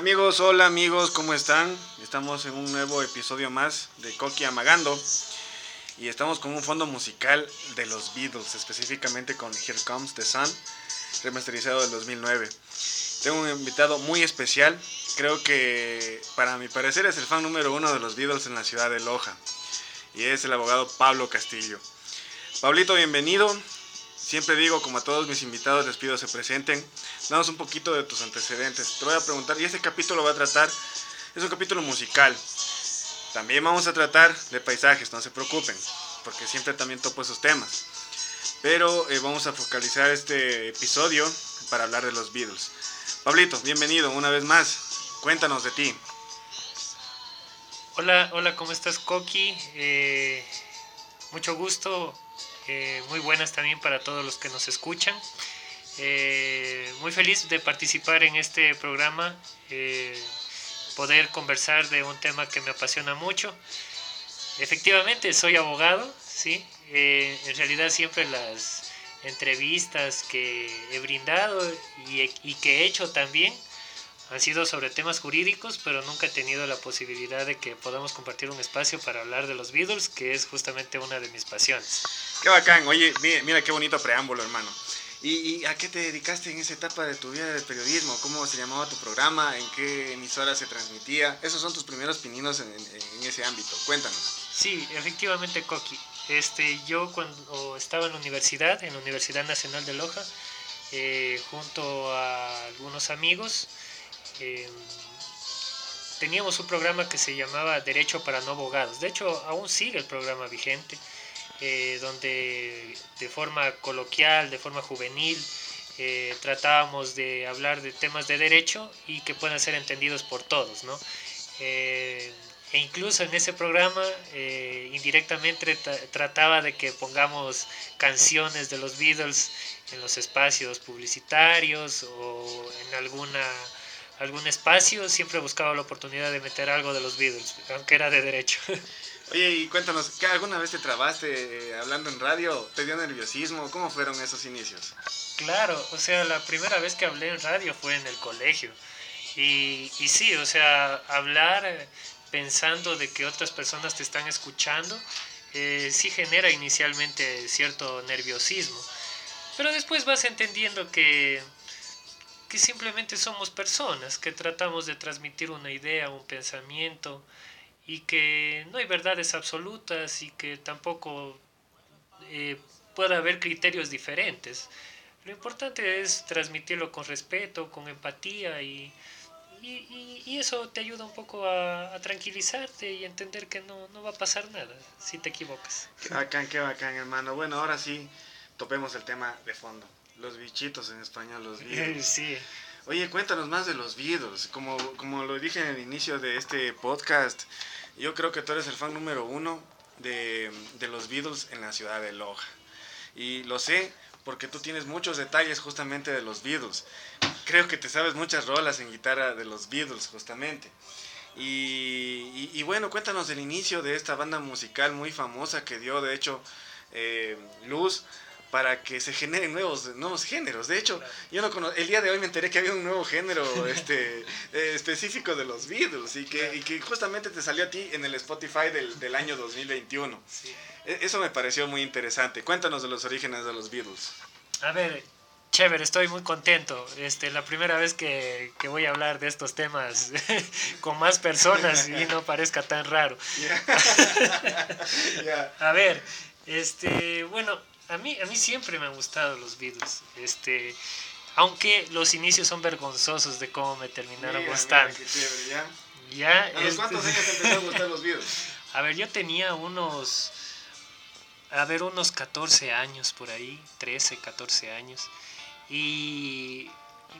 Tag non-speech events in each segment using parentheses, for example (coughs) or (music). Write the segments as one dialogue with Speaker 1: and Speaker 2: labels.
Speaker 1: amigos, hola amigos, ¿cómo están? Estamos en un nuevo episodio más de Coqui Amagando y estamos con un fondo musical de los Beatles, específicamente con Here Comes the Sun, remasterizado del 2009. Tengo un invitado muy especial, creo que para mi parecer es el fan número uno de los Beatles en la ciudad de Loja y es el abogado Pablo Castillo. Pablito, bienvenido. Siempre digo, como a todos mis invitados les pido se presenten. Danos un poquito de tus antecedentes. Te voy a preguntar, y este capítulo va a tratar, es un capítulo musical. También vamos a tratar de paisajes, no se preocupen, porque siempre también topo esos temas. Pero eh, vamos a focalizar este episodio para hablar de los Beatles. Pablito, bienvenido una vez más. Cuéntanos de ti.
Speaker 2: Hola, hola, ¿cómo estás, Coqui? Eh, mucho gusto eh, muy buenas también para todos los que nos escuchan. Eh, muy feliz de participar en este programa, eh, poder conversar de un tema que me apasiona mucho. Efectivamente, soy abogado, ¿sí? en realidad siempre las entrevistas que he brindado y, y que he hecho también han sido sobre temas jurídicos, pero nunca he tenido la posibilidad de que podamos compartir un espacio para hablar de los Beatles, que es justamente una de mis pasiones.
Speaker 1: Qué bacán, oye, mira, qué bonito preámbulo, hermano. ¿Y, a qué te dedicaste en esa etapa de tu vida de periodismo? ¿Cómo se llamaba tu programa? ¿En qué emisora se transmitía? Esos son tus primeros pininos en, ese ámbito. Cuéntanos.
Speaker 2: Sí, efectivamente, Coqui. Este, yo cuando estaba en la universidad, en la Universidad Nacional de Loja, eh, junto a algunos amigos, Em, teníamos un programa que se llamaba Derecho para no abogados. De hecho, aún sigue el programa vigente, eh, donde de forma coloquial, de forma juvenil, eh, tratábamos de hablar de temas de derecho y que puedan ser entendidos por todos, ¿no? Eh, e incluso en ese programa indirectamente trataba de que pongamos canciones de los Beatles en los espacios publicitarios o en alguna algún espacio, siempre buscaba la oportunidad de meter algo de los Beatles, aunque era de derecho. (laughs)
Speaker 1: Oye, y cuéntanos, ¿qué alguna vez te trabaste eh, hablando en radio? ¿Te dio nerviosismo? ¿Cómo fueron esos inicios?
Speaker 2: Claro, o sea, la primera vez que hablé en radio fue en el colegio. Y, y sí, o sea, hablar eh, pensando de que otras personas te están escuchando, eh, sí genera inicialmente cierto nerviosismo. Pero después vas entendiendo que que simplemente somos personas, que tratamos de transmitir una idea, un pensamiento, y que no hay verdades absolutas y que tampoco eh, puede haber criterios diferentes. Lo importante es transmitirlo con respeto, con empatía y, y, eso te ayuda un poco a, tranquilizarte y entender que no, no, va a pasar nada si te equivocas.
Speaker 1: Qué bacán, qué bacán, hermano. Bueno, ahora sí, topemos el tema de fondo. Los bichitos en español, los (laughs) Beatles.
Speaker 2: Sí.
Speaker 1: Oye, cuéntanos más de los Beatles. Como, como lo dije en el inicio de este podcast, yo creo que tú eres el fan número uno de, de los Beatles en la ciudad de Loja. Y lo sé porque tú tienes muchos detalles justamente de los Beatles. Creo que te sabes muchas rolas en guitarra de los Beatles justamente. Y, y, bueno, cuéntanos el inicio de esta banda musical muy famosa que dio de hecho eh, luz para que se generen nuevos, nuevos géneros. De hecho, yo no el día de hoy me enteré que había un nuevo género (laughs) este, eh, específico de los Beatles y que, y que, justamente te salió a ti en el Spotify del, del año 2021. E, eso me pareció muy interesante. Cuéntanos de los orígenes de los Beatles.
Speaker 2: A ver, chévere, estoy muy contento. Este, la primera vez que, que voy a hablar de estos temas (laughs) con más personas y no parezca tan raro. (laughs) A ver, este, bueno, a mí, a mí siempre me han gustado los Beatles. Este, aunque los inicios son vergonzosos de cómo me terminaron gustando.
Speaker 1: ¿ya? ¿A los cuántos años te (laughs) empezaron a gustar los Beatles?
Speaker 2: A ver, yo tenía unos, a ver, unos 14 años por ahí, 13, 14 años. Y,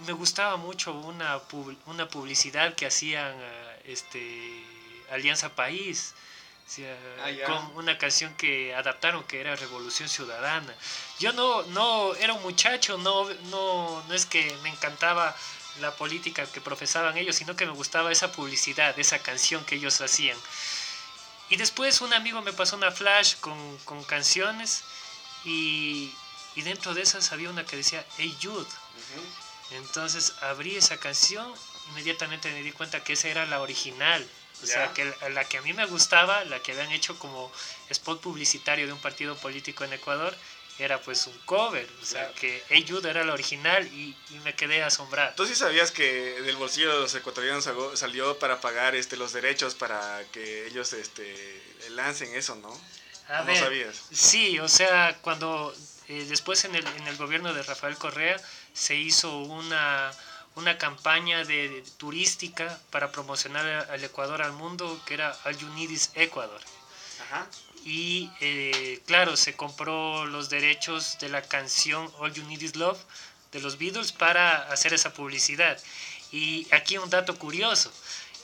Speaker 2: me gustaba mucho una, una publicidad que hacían este, Alianza País Ah, con una canción que adaptaron que era Revolución Ciudadana. Yo no, no era un muchacho, no, no, no es que me encantaba la política que profesaban ellos, sino que me gustaba esa publicidad, esa canción que ellos hacían. Y después un amigo me pasó una flash con, con canciones y, y, dentro de esas había una que decía Hey Jude. Entonces abrí esa canción inmediatamente me di cuenta que esa era la original. O sea, que la que a mí me gustaba, la que habían hecho como spot publicitario de un partido político en Ecuador, era pues un cover, o sea que Hey era la original y, me quedé asombrado.
Speaker 1: ¿Tú sí sabías que del bolsillo de los ecuatorianos salió para pagar este los derechos para que ellos este lancen eso, no?
Speaker 2: ¿No sabías? Sí, o sea, cuando eh, después en el, en el gobierno de Rafael Correa se hizo una, una campaña de, turística para promocionar al Ecuador al mundo que era All You Need Is Ecuador. Ajá y eh, claro, se compró los derechos de la canción All You Need Is Love de los Beatles para hacer esa publicidad. Y aquí un dato curioso.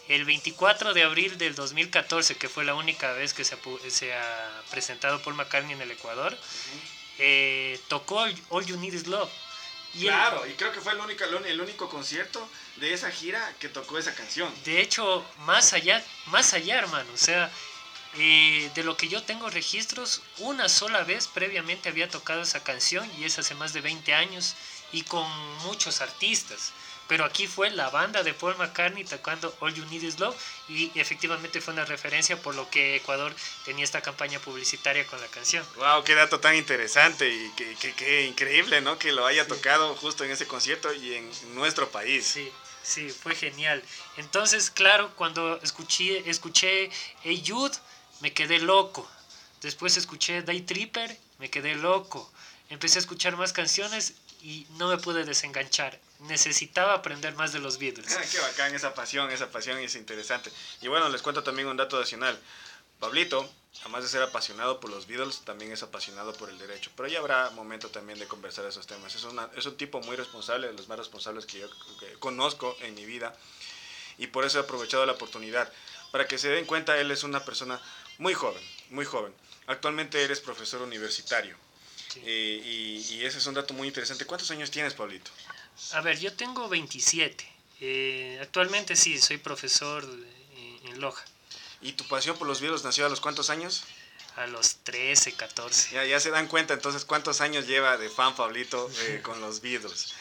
Speaker 2: El 24 de abril del 2014, que fue la única vez que se ha, se ha presentado Paul McCartney en el Ecuador, eh, tocó All You Need Is Love.
Speaker 1: Claro, y creo que fue el único, el único concierto de esa gira que tocó esa canción.
Speaker 2: De hecho, más allá, más allá, hermano, o sea, eh, de lo que yo tengo registros, una sola vez previamente había tocado esa canción y es hace más de 20 años y con muchos artistas. Pero aquí fue la banda de Paul McCartney tocando All You Need Is Love y efectivamente fue una referencia por lo que Ecuador tenía esta campaña publicitaria con la canción.
Speaker 1: ¡Wow! ¡Qué dato tan interesante y qué, increíble, ¿no? Que lo haya tocado justo en ese concierto y en nuestro país.
Speaker 2: Sí. Sí, fue genial. Entonces, claro, cuando escuché, escuché Hey Jude, me quedé loco. Después escuché Day Tripper, me quedé loco. Empecé a escuchar más canciones y no me pude desenganchar. Necesitaba aprender más de los Beatles.
Speaker 1: Ah, qué bacán esa pasión, esa pasión es interesante. Y bueno, les cuento también un dato adicional. Pablito, además de ser apasionado por los Beatles, también es apasionado por el derecho. Pero ya habrá momento también de conversar esos temas. Es, es un tipo muy responsable, de los más responsables que yo conozco en mi vida. Y por eso he aprovechado la oportunidad. Para que se den cuenta, él es una persona muy joven, muy joven. Actualmente eres profesor universitario. Eh, y, ese es un dato muy interesante. ¿Cuántos años tienes, Pablito?
Speaker 2: A ver, yo tengo 27. Eh, actualmente sí, soy profesor en Loja.
Speaker 1: ¿Y tu pasión por los Beatles nació a los cuántos años?
Speaker 2: A los 13, 14.
Speaker 1: Ya, ya se dan cuenta entonces cuántos años lleva de fan Pablito eh, (laughs) con los Beatles.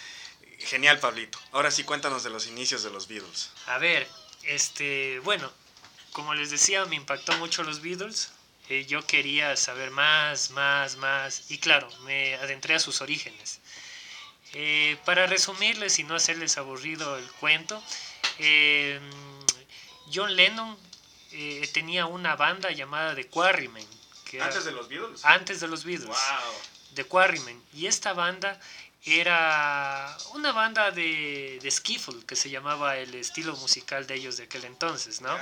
Speaker 1: Genial, Pablito. Ahora sí, cuéntanos de los inicios de los Beatles.
Speaker 2: A ver, este, bueno, como les decía, me impactó mucho los Beatles. Eh, yo quería saber más, más, más. Y claro, me adentré a sus orígenes. Eh, para resumirles y no hacerles aburrido el cuento, eh, John Lennon tenía una banda llamada The Quarrymen.
Speaker 1: ¿Antes de los Beatles?
Speaker 2: Antes de los Beatles. Wow. The Quarrymen. Y esta banda era una banda de, de skiffle, que se llamaba el estilo musical de ellos de aquel entonces, ¿no?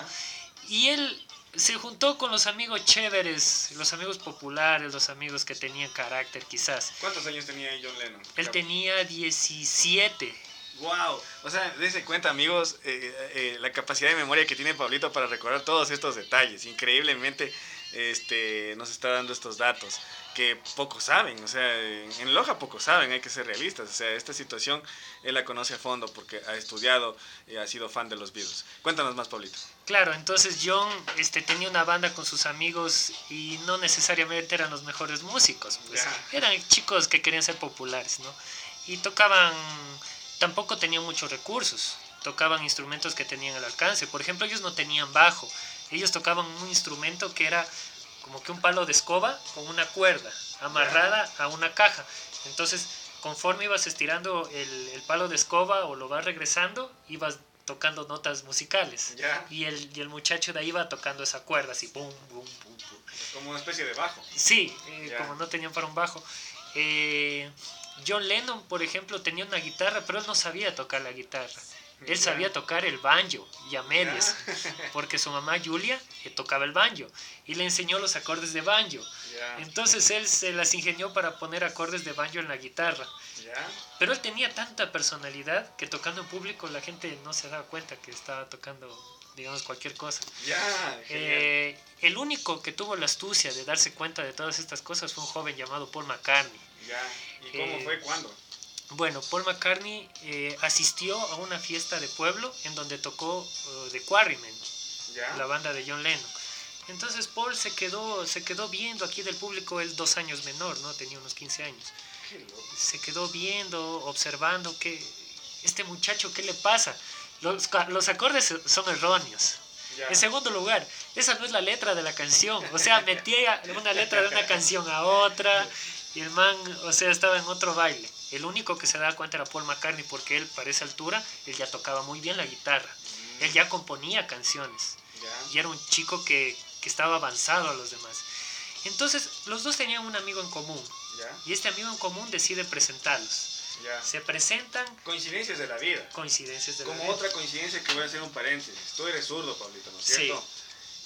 Speaker 2: Y él se juntó con los amigos chéveres, los amigos populares, los amigos que tenían carácter quizás.
Speaker 1: ¿Cuántos años tenía John Lennon?
Speaker 2: Él tenía 17.
Speaker 1: Wow, o sea, dése cuenta amigos, eh, eh, la capacidad de memoria que tiene Pablito para recordar todos estos detalles. Increíblemente este, nos está dando estos datos que pocos saben, o sea, en Loja pocos saben, hay que ser realistas, o sea, esta situación él la conoce a fondo porque ha estudiado y ha sido fan de los Beatles. Cuéntanos más, Pablito.
Speaker 2: Claro, entonces John este, tenía una banda con sus amigos y no necesariamente eran los mejores músicos, pues, eran chicos que querían ser populares, ¿no? Y tocaban, tampoco tenían muchos recursos, tocaban instrumentos que tenían al alcance, por ejemplo, ellos no tenían bajo, ellos tocaban un instrumento que era como que un palo de escoba con una cuerda amarrada a una caja. Entonces, conforme ibas estirando el, palo de escoba o lo vas regresando, ibas tocando notas musicales. Y, el, y el muchacho de ahí iba tocando esa cuerda, así, boom, boom, boom,
Speaker 1: Como una especie de bajo.
Speaker 2: Sí, eh, como no tenían para un bajo. Eh, John Lennon, por ejemplo, tenía una guitarra, pero él no sabía tocar la guitarra. Él sabía tocar el banjo y a medias, porque su mamá Julia eh, tocaba el banjo y le enseñó los acordes de banjo. Entonces él se las ingenió para poner acordes de banjo en la guitarra. Pero él tenía tanta personalidad que tocando en público la gente no se daba cuenta que estaba tocando, digamos, cualquier cosa. Eh, el único que tuvo la astucia de darse cuenta de todas estas cosas fue un joven llamado Paul McCartney.
Speaker 1: ¿Y cómo fue? ¿Cuándo?
Speaker 2: Bueno, Paul McCartney eh, asistió a una fiesta de pueblo en donde tocó uh, The Quarrymen, la banda de John Lennon. Entonces Paul se quedó, se quedó viendo aquí del público, él dos años menor, ¿no? Tenía unos 15 años. Se quedó viendo, observando que este muchacho, ¿qué le pasa? Los, acordes son erróneos.
Speaker 1: Ya.
Speaker 2: En segundo lugar, esa no es la letra de la canción. O sea, metía una letra de una canción a otra y el man, o sea, estaba en otro baile. El único que se daba cuenta era Paul McCartney porque él, para esa altura, él ya tocaba muy bien la guitarra. Él ya componía canciones y era un chico que, que estaba avanzado a los demás. Entonces, los dos tenían un amigo en común y este amigo en común decide presentarlos. Se presentan
Speaker 1: Coincidencias de la vida.
Speaker 2: coincidencias de la
Speaker 1: Como
Speaker 2: vida.
Speaker 1: otra coincidencia que voy a hacer un paréntesis. Tú eres zurdo, Pablito, ¿no es
Speaker 2: Sí.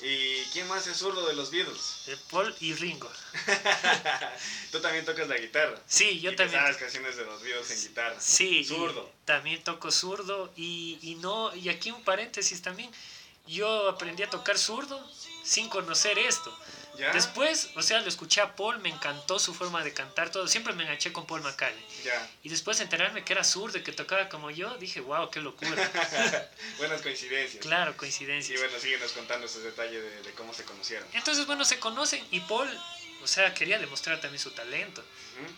Speaker 1: ¿Y quién más es zurdo de los Beatles?
Speaker 2: Eh, Paul y Ringo. (laughs)
Speaker 1: Tú también tocas la guitarra.
Speaker 2: Sí, yo
Speaker 1: Y
Speaker 2: también.
Speaker 1: sabes canciones de los Beatles en guitarra.
Speaker 2: Sí,
Speaker 1: Zurdo.
Speaker 2: también toco zurdo y, y no y aquí un paréntesis también. Yo aprendí a tocar zurdo sin conocer esto.
Speaker 1: ¿Ya?
Speaker 2: Después, o sea, lo escuché a Paul, me encantó su forma de cantar todo. Siempre me enganché con Paul McCartney.
Speaker 1: Ya.
Speaker 2: Y después de enterarme que era zurdo y que tocaba como yo, dije, wow, qué locura. (laughs)
Speaker 1: Buenas coincidencias.
Speaker 2: claro,
Speaker 1: Y
Speaker 2: coincidencias.
Speaker 1: bueno, síguenos contando esos detalles de, de cómo se conocieron.
Speaker 2: Entonces, bueno, se conocen y Paul, o sea, quería demostrar también su talento.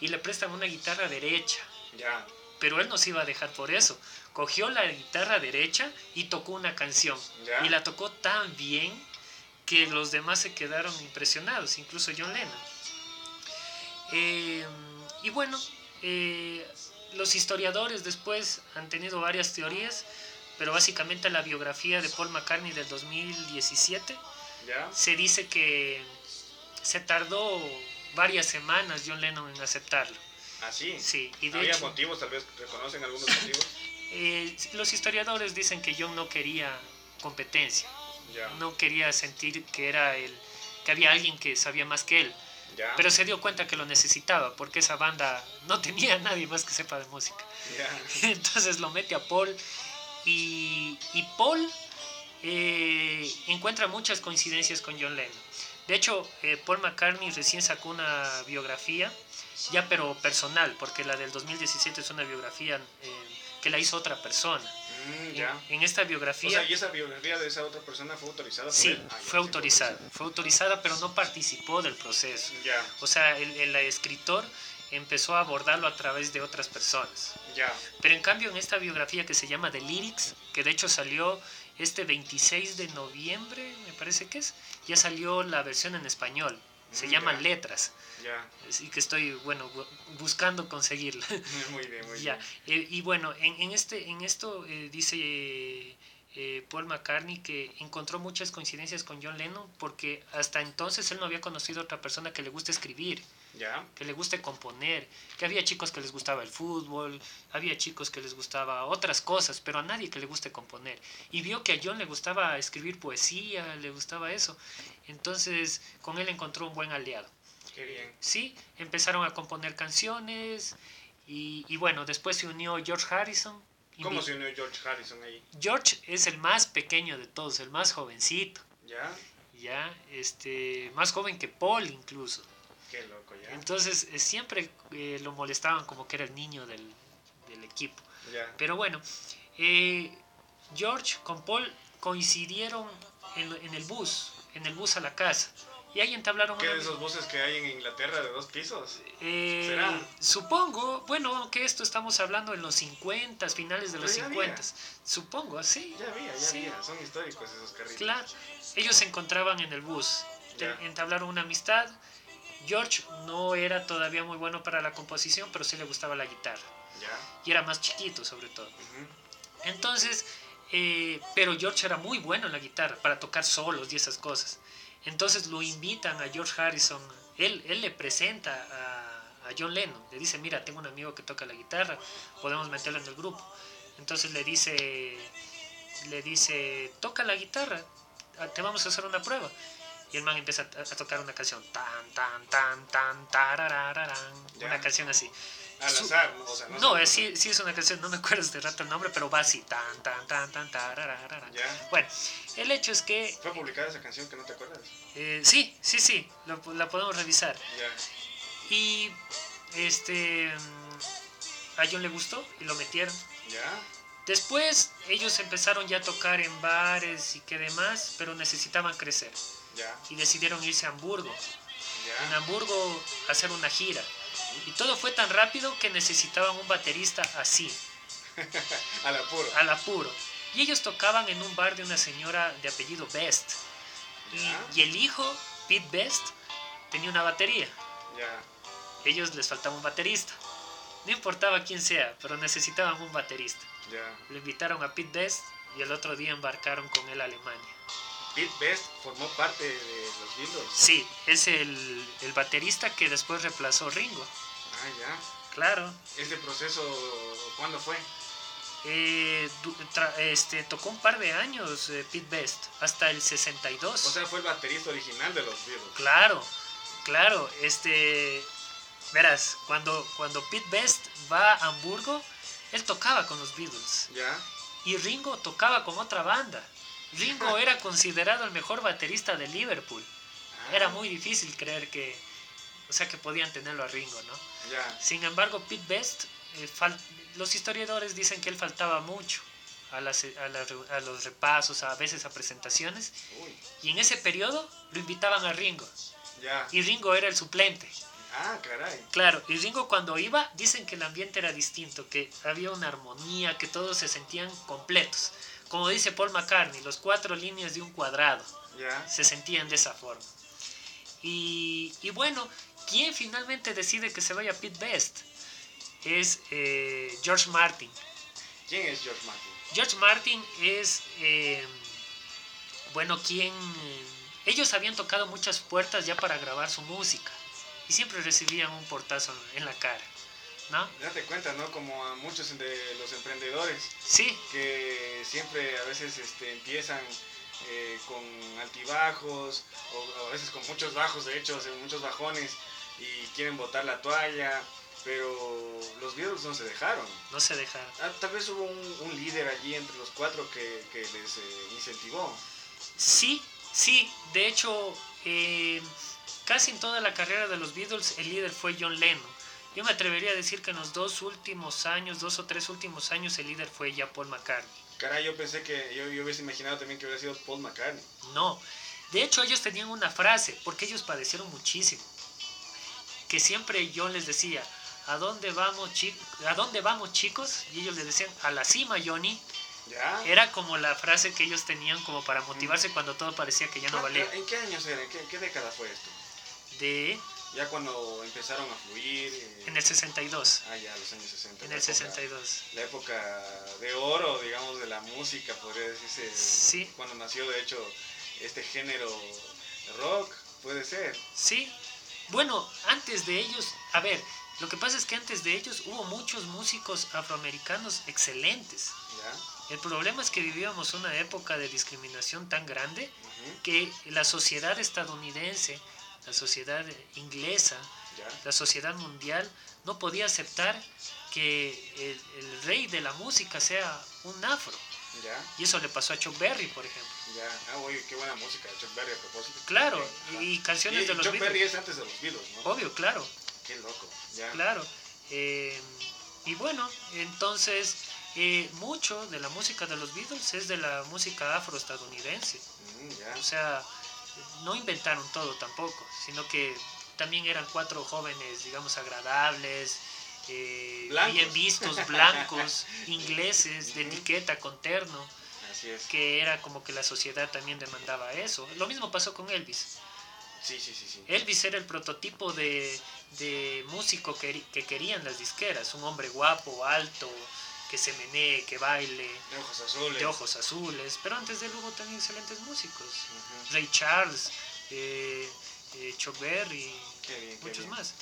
Speaker 2: Y le prestan una guitarra derecha.
Speaker 1: Ya.
Speaker 2: Pero él no se iba a dejar por eso. Cogió la guitarra derecha y tocó una canción.
Speaker 1: Ya.
Speaker 2: Y la tocó tan bien que los demás se quedaron impresionados, incluso John Lennon. Eh, y bueno, eh, los historiadores después han tenido varias teorías, pero básicamente la biografía de Paul McCartney del 2017
Speaker 1: Ya.
Speaker 2: se dice que se tardó varias semanas John Lennon en aceptarlo.
Speaker 1: Así.
Speaker 2: Sí, y de
Speaker 1: ¿Había
Speaker 2: hecho,
Speaker 1: motivos? Tal vez reconocen algunos motivos.
Speaker 2: eh, los historiadores dicen que John no quería competencia, No quería sentir que era el que había alguien que sabía más que él, pero se dio cuenta que lo necesitaba porque esa banda no tenía a (laughs) nadie más que sepa de música. (laughs) Entonces lo mete a Paul y, y Paul eh, encuentra muchas coincidencias con John Lennon. De hecho, eh, Paul McCartney recién sacó una biografía, ya pero personal, porque la del 2017 es una biografía eh, que la hizo otra persona.
Speaker 1: Mm,
Speaker 2: En-
Speaker 1: ya.
Speaker 2: En, esta
Speaker 1: O
Speaker 2: biografía...
Speaker 1: sea, ¿y esa biografía de esa otra persona fue autorizada por
Speaker 2: Sí,
Speaker 1: él? Ah, ya,
Speaker 2: fue
Speaker 1: sí,
Speaker 2: autorizada. Fue autorizada, pero no participó del proceso.
Speaker 1: Ya,
Speaker 2: O sea, el, el escritor empezó a abordarlo a través de otras personas.
Speaker 1: ya.
Speaker 2: Pero en cambio en esta biografía que se llama The Lyrics, que de hecho salió este 26 de noviembre, me parece que es, ya salió la versión en español. Se
Speaker 1: Mm,
Speaker 2: llama
Speaker 1: ya.
Speaker 2: Letras.
Speaker 1: Ya.
Speaker 2: Así que estoy, bueno, bu- buscando conseguirla. (laughs)
Speaker 1: Muy bien, muy
Speaker 2: ya.
Speaker 1: bien.
Speaker 2: Eh, y bueno, en, en, este, en esto eh, dice eh, eh, Paul McCartney que encontró muchas coincidencias con John Lennon porque hasta entonces él no había conocido a otra persona que le guste escribir
Speaker 1: Ya.
Speaker 2: que le guste componer, que había chicos que les gustaba el fútbol, había chicos que les gustaba otras cosas, pero a nadie que le guste componer. Y vio que a John le gustaba escribir poesía, le gustaba eso. Entonces con él encontró un buen aliado.
Speaker 1: Qué bien.
Speaker 2: Sí, empezaron a componer canciones y, y bueno, después se unió George Harrison.
Speaker 1: ¿Cómo se unió George Harrison ahí?
Speaker 2: George es el más pequeño de todos, el más jovencito,
Speaker 1: Ya.
Speaker 2: ya, este, más joven que Paul incluso.
Speaker 1: Qué loco, ya.
Speaker 2: Entonces eh, siempre eh, lo molestaban como que era el niño del, del equipo.
Speaker 1: Ya.
Speaker 2: Pero bueno, eh, George con Paul coincidieron en, en el bus, en el bus a la casa. Y ahí entablaron
Speaker 1: ¿Qué de esos buses que hay en Inglaterra de dos pisos?
Speaker 2: eh,
Speaker 1: será?
Speaker 2: Supongo, bueno, que esto estamos hablando en los 50, finales de los
Speaker 1: Pero ya había.
Speaker 2: 50. Supongo, sí.
Speaker 1: Ya había, ya
Speaker 2: Sí.
Speaker 1: había. Son históricos esos carritos.
Speaker 2: Claro, ellos se encontraban en el bus,
Speaker 1: Ya.
Speaker 2: entablaron una amistad. George no era todavía muy bueno para la composición, pero sí le gustaba la guitarra. Y era más chiquito sobre todo. Entonces, eh, pero George era muy bueno en la guitarra, para tocar solos y esas cosas. Entonces lo invitan a George Harrison, él, él le presenta a, a John Lennon, le dice, mira, tengo un amigo que toca la guitarra, podemos meterlo en el grupo. Entonces le dice, le dice, toca la guitarra, ah, te vamos a hacer una prueba. Y el man empieza a, a tocar una canción, tan, tan, tan, tan, tararararán, una canción así.
Speaker 1: Al azar, ¿no? o sea, no,
Speaker 2: No, es, sí, sí es una canción, no me acuerdo de rato el nombre, pero va así, tan, tan, tan, tan, tarararara.
Speaker 1: Ya.
Speaker 2: Bueno, el hecho es que,
Speaker 1: ¿Fue publicada esa canción que no te acuerdas?
Speaker 2: eh, sí, sí, sí, lo- la podemos revisar.
Speaker 1: Ya.
Speaker 2: Y, este, mm, a John le gustó y lo metieron.
Speaker 1: Ya.
Speaker 2: Después, ellos empezaron ya a tocar en bares y que demás, pero necesitaban crecer. Y decidieron irse a Hamburgo. En
Speaker 1: Ya.
Speaker 2: Hamburgo hacer una gira. Y todo fue tan rápido que necesitaban un baterista así, (laughs)
Speaker 1: Al apuro.
Speaker 2: al apuro. Y ellos tocaban en un bar de una señora de apellido Best. Y, el hijo, Pete Best, tenía una batería. Ellos les faltaba un baterista. No importaba quién sea, pero necesitaban un baterista. Lo invitaron a Pete Best y el otro día embarcaron con él a Alemania.
Speaker 1: Pete Best formó parte de los Beatles.
Speaker 2: Sí, es el, el baterista que después reemplazó Ringo.
Speaker 1: Ah, ya.
Speaker 2: Claro.
Speaker 1: ¿Ese proceso cuándo fue?
Speaker 2: Eh, este, tocó un par de años eh, Pete Best, hasta el 62.
Speaker 1: O sea, fue el baterista original de los Beatles.
Speaker 2: Claro, claro, este, verás, cuando, cuando Pete Best va a Hamburgo, él tocaba con los Beatles
Speaker 1: Ya.
Speaker 2: y Ringo tocaba con otra banda. Ringo era considerado el mejor baterista de Liverpool.
Speaker 1: Ah,
Speaker 2: Era muy difícil creer que, o sea, que podían tenerlo a Ringo, ¿no?
Speaker 1: Ya.
Speaker 2: Sin embargo, Pete Best, eh, los historiadores dicen que él faltaba mucho a, las- a re- a los repasos, a veces a presentaciones,
Speaker 1: Uy.
Speaker 2: y en ese periodo lo invitaban a Ringo, y Ringo era el suplente.
Speaker 1: Ah, caray.
Speaker 2: Claro, y Ringo cuando iba, dicen que el ambiente era distinto, que había una armonía, que todos se sentían completos. Como dice Paul McCartney, los cuatro líneas de un cuadrado se sentían de esa forma. Y, y bueno, ¿quién finalmente decide que se vaya Pete Best? Es eh, George Martin.
Speaker 1: ¿Quién es George Martin?
Speaker 2: George Martin es, eh, bueno, quien... ellos habían tocado muchas puertas ya para grabar su música y siempre recibían un portazo en la cara, ¿no?
Speaker 1: Date cuenta, ¿no? Como a muchos de los emprendedores
Speaker 2: Sí,
Speaker 1: que siempre a veces este, empiezan eh, con altibajos o, a veces con muchos bajos, de hecho, muchos bajones y quieren botar la toalla, pero los Beatles no se dejaron.
Speaker 2: no se dejaron.
Speaker 1: Ah, tal vez hubo un, un líder allí entre los cuatro que, que les eh, incentivó.
Speaker 2: Sí, sí, de hecho, eh, casi en toda la carrera de los Beatles el líder fue John Lennon. Yo me atrevería a decir que en los dos últimos años, dos o tres últimos años, el líder fue ya Paul McCartney.
Speaker 1: Caray, yo pensé que yo, yo hubiese imaginado también que hubiera sido Paul McCartney.
Speaker 2: No, de hecho ellos tenían una frase, porque ellos padecieron muchísimo, que siempre John les decía, ¿a dónde vamos, ¿a dónde vamos chicos? Y ellos les decían, a la cima, Johnny.
Speaker 1: ¿Ya?
Speaker 2: Era como la frase que ellos tenían como para motivarse cuando todo parecía que ya no valía.
Speaker 1: ¿En qué años era? ¿En qué, qué década fue esto?
Speaker 2: De
Speaker 1: Ya cuando empezaron a fluir. eh,
Speaker 2: en el 62.
Speaker 1: Ah, ya, los años 60.
Speaker 2: En el
Speaker 1: época-
Speaker 2: 62.
Speaker 1: La época de oro, digamos, de la música, podría decirse.
Speaker 2: Sí.
Speaker 1: Cuando nació, de hecho, este género rock, puede ser.
Speaker 2: Sí. Bueno, antes de ellos, a ver, lo que pasa es que antes de ellos hubo muchos músicos afroamericanos excelentes.
Speaker 1: ¿Ya?
Speaker 2: El problema es que vivíamos una época de discriminación tan grande
Speaker 1: Ujú,
Speaker 2: que la sociedad estadounidense, la sociedad inglesa,
Speaker 1: ¿Ya?
Speaker 2: la sociedad mundial no podía aceptar que el, el rey de la música sea un afro.
Speaker 1: ¿Ya?
Speaker 2: Y eso le pasó a Chuck Berry, por ejemplo.
Speaker 1: Ya. Ah, oye, qué buena música, Chuck Berry a propósito.
Speaker 2: Claro, y canciones
Speaker 1: Y-
Speaker 2: de los
Speaker 1: Chuck
Speaker 2: Beatles.
Speaker 1: Berry es antes de los Beatles, ¿no?
Speaker 2: Obvio, claro,
Speaker 1: Qué loco. Ya.
Speaker 2: claro. Eh, y bueno, entonces eh, mucho de la música de los Beatles es de la música afroestadounidense.
Speaker 1: Mm, ya.
Speaker 2: O sea, no inventaron todo tampoco, sino que también eran cuatro jóvenes, digamos, agradables, eh, bien vistos, blancos, (laughs) ingleses, de etiqueta, con terno,
Speaker 1: Así es.
Speaker 2: que era como que la sociedad también demandaba eso. Lo mismo pasó con Elvis.
Speaker 1: Sí, sí, sí, sí.
Speaker 2: Elvis era el prototipo de, de músico que, que querían las disqueras, un hombre guapo, alto, que se menee, que baile,
Speaker 1: De ojos azules.
Speaker 2: de ojos azules, pero antes de él hubo también excelentes músicos.
Speaker 1: Ujú.
Speaker 2: Ray Charles, eh, eh, Chuck Berry,
Speaker 1: Qué bien, qué
Speaker 2: muchos
Speaker 1: bien.
Speaker 2: más.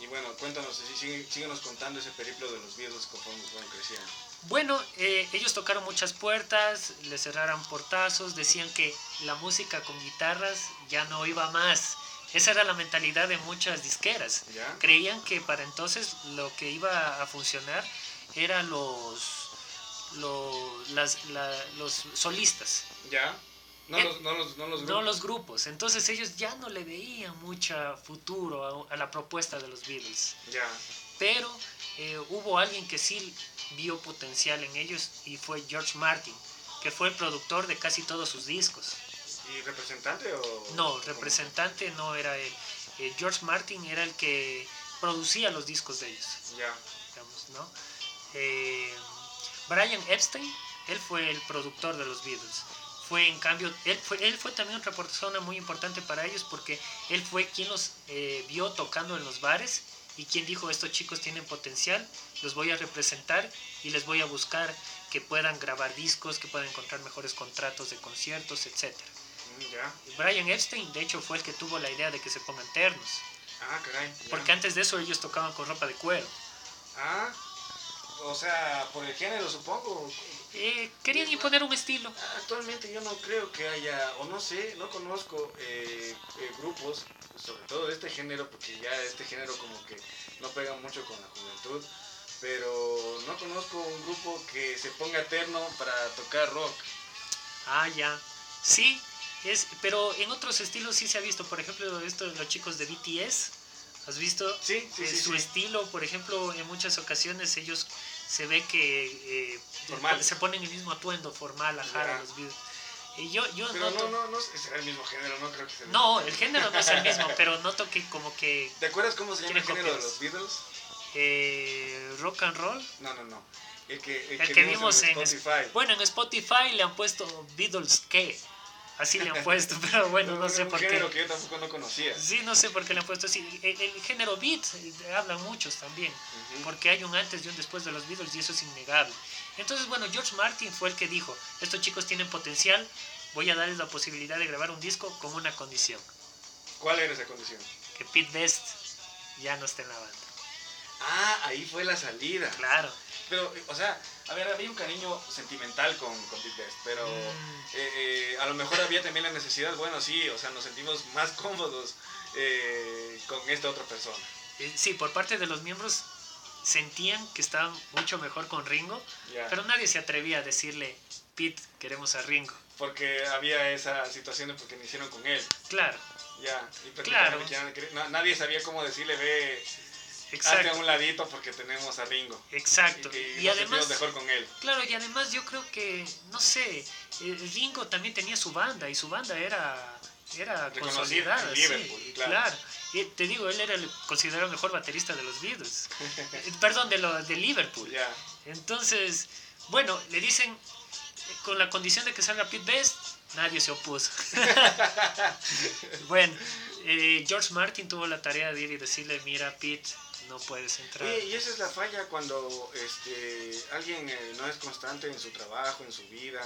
Speaker 1: Y bueno, cuéntanos, sí, síguenos contando ese periplo de los Beatles conforme fueron creciendo.
Speaker 2: Bueno, eh, ellos tocaron muchas puertas, les cerraron portazos, decían que la música con guitarras ya no iba más. Esa era la mentalidad de muchas disqueras.
Speaker 1: ¿Ya?
Speaker 2: Creían que para entonces lo que iba a funcionar eran los, los, las- la- los solistas,
Speaker 1: ¿Ya? No, los, no, los, no los
Speaker 2: no
Speaker 1: grupos.
Speaker 2: los grupos. Entonces ellos ya no le veían mucho futuro a, a la propuesta de los Beatles.
Speaker 1: Ya.
Speaker 2: Pero eh, hubo alguien que sí vio potencial en ellos y fue George Martin, que fue el productor de casi todos sus discos.
Speaker 1: ¿Y representante o...?
Speaker 2: No, representante no era él. Eh, George Martin era el que producía los discos de ellos?
Speaker 1: Ya.
Speaker 2: digamos, ¿no? Eh, Brian Epstein él fue el productor de los Beatles. Fue en cambio, él fue, él fue también otra persona muy importante para ellos porque él fue quien los eh, vio tocando en los bares y quien dijo estos chicos tienen potencial, los voy a representar y les voy a buscar que puedan grabar discos, que puedan encontrar mejores contratos de conciertos, etc.
Speaker 1: Mm,
Speaker 2: Brian Epstein, de hecho, fue el que tuvo la idea de que se pongan ternos.
Speaker 1: Ah, caray.
Speaker 2: Porque antes de eso ellos tocaban con ropa de cuero.
Speaker 1: Ah, o sea, por el género supongo.
Speaker 2: Eh, querían imponer un estilo.
Speaker 1: Actualmente yo no creo que haya, o no sé, no conozco eh, eh, grupos, sobre todo de este género, porque ya este género como que no pega mucho con la juventud, pero no conozco un grupo que se ponga eterno para tocar rock.
Speaker 2: Ah, ya. Sí, es, pero en otros estilos sí se ha visto, por ejemplo, esto, los chicos de BTS, ¿has visto?
Speaker 1: Sí, sí, sí
Speaker 2: Su estilo, por ejemplo, en muchas ocasiones ellos se ve que
Speaker 1: eh,
Speaker 2: se ponen el mismo atuendo formal, ajá, los videos. Y yo, yo
Speaker 1: pero no, no, no es el mismo género, no creo que sea
Speaker 2: el No, el género no es el (laughs) mismo, pero noto que como que...
Speaker 1: ¿Te acuerdas cómo se llama el género de los Beatles?
Speaker 2: Eh, rock and roll.
Speaker 1: No, no, no. El que,
Speaker 2: el, que, vimos en, Spotify. Bueno, en Spotify le han puesto Beatles qué. Así le han (laughs) puesto, pero bueno, no, sé por qué.
Speaker 1: género que yo tampoco no conocía.
Speaker 2: Sí, no sé por qué le han puesto así. El, género beat, eh, hablan muchos también, porque hay un antes y un después de los Beatles y eso es innegable. Entonces, bueno, George Martin fue el que dijo, estos chicos tienen potencial, voy a darles la posibilidad de grabar un disco con una condición.
Speaker 1: ¿Cuál era esa condición?
Speaker 2: Que Pete Best ya no esté en la banda.
Speaker 1: Ah, ahí fue la salida.
Speaker 2: Claro.
Speaker 1: Pero, o sea, a ver, había un cariño sentimental con, con Big Best, pero mm. eh, eh, a lo mejor había también la necesidad, bueno, sí, o sea, nos sentimos más (laughs) cómodos eh, con esta otra persona.
Speaker 2: Sí, por parte de los miembros sentían que estaban mucho mejor con Ringo, pero nadie se atrevía a decirle, Pete, queremos a Ringo.
Speaker 1: Porque había esa situación de porque me hicieron con él.
Speaker 2: Claro.
Speaker 1: Ya, y claro. nadie sabía cómo decirle, ve, Exacto. Hazte a un ladito porque tenemos a Ringo.
Speaker 2: Exacto.
Speaker 1: Y, además, mejor con él.
Speaker 2: Claro, y además yo creo que, no sé, Ringo también tenía su banda y su banda era, era consolidada.
Speaker 1: Liverpool,
Speaker 2: claro. Y te digo, él era el considerado el mejor baterista de los Beatles. Eh, perdón, de, lo, de Liverpool. Entonces, bueno, le dicen, con la condición de que salga Pete Best, nadie se opuso. (laughs) bueno, eh, George Martin tuvo la tarea de ir y decirle, mira, Pete, no puedes entrar.
Speaker 1: y esa es la falla cuando este, alguien eh, no es constante en su trabajo, en su vida,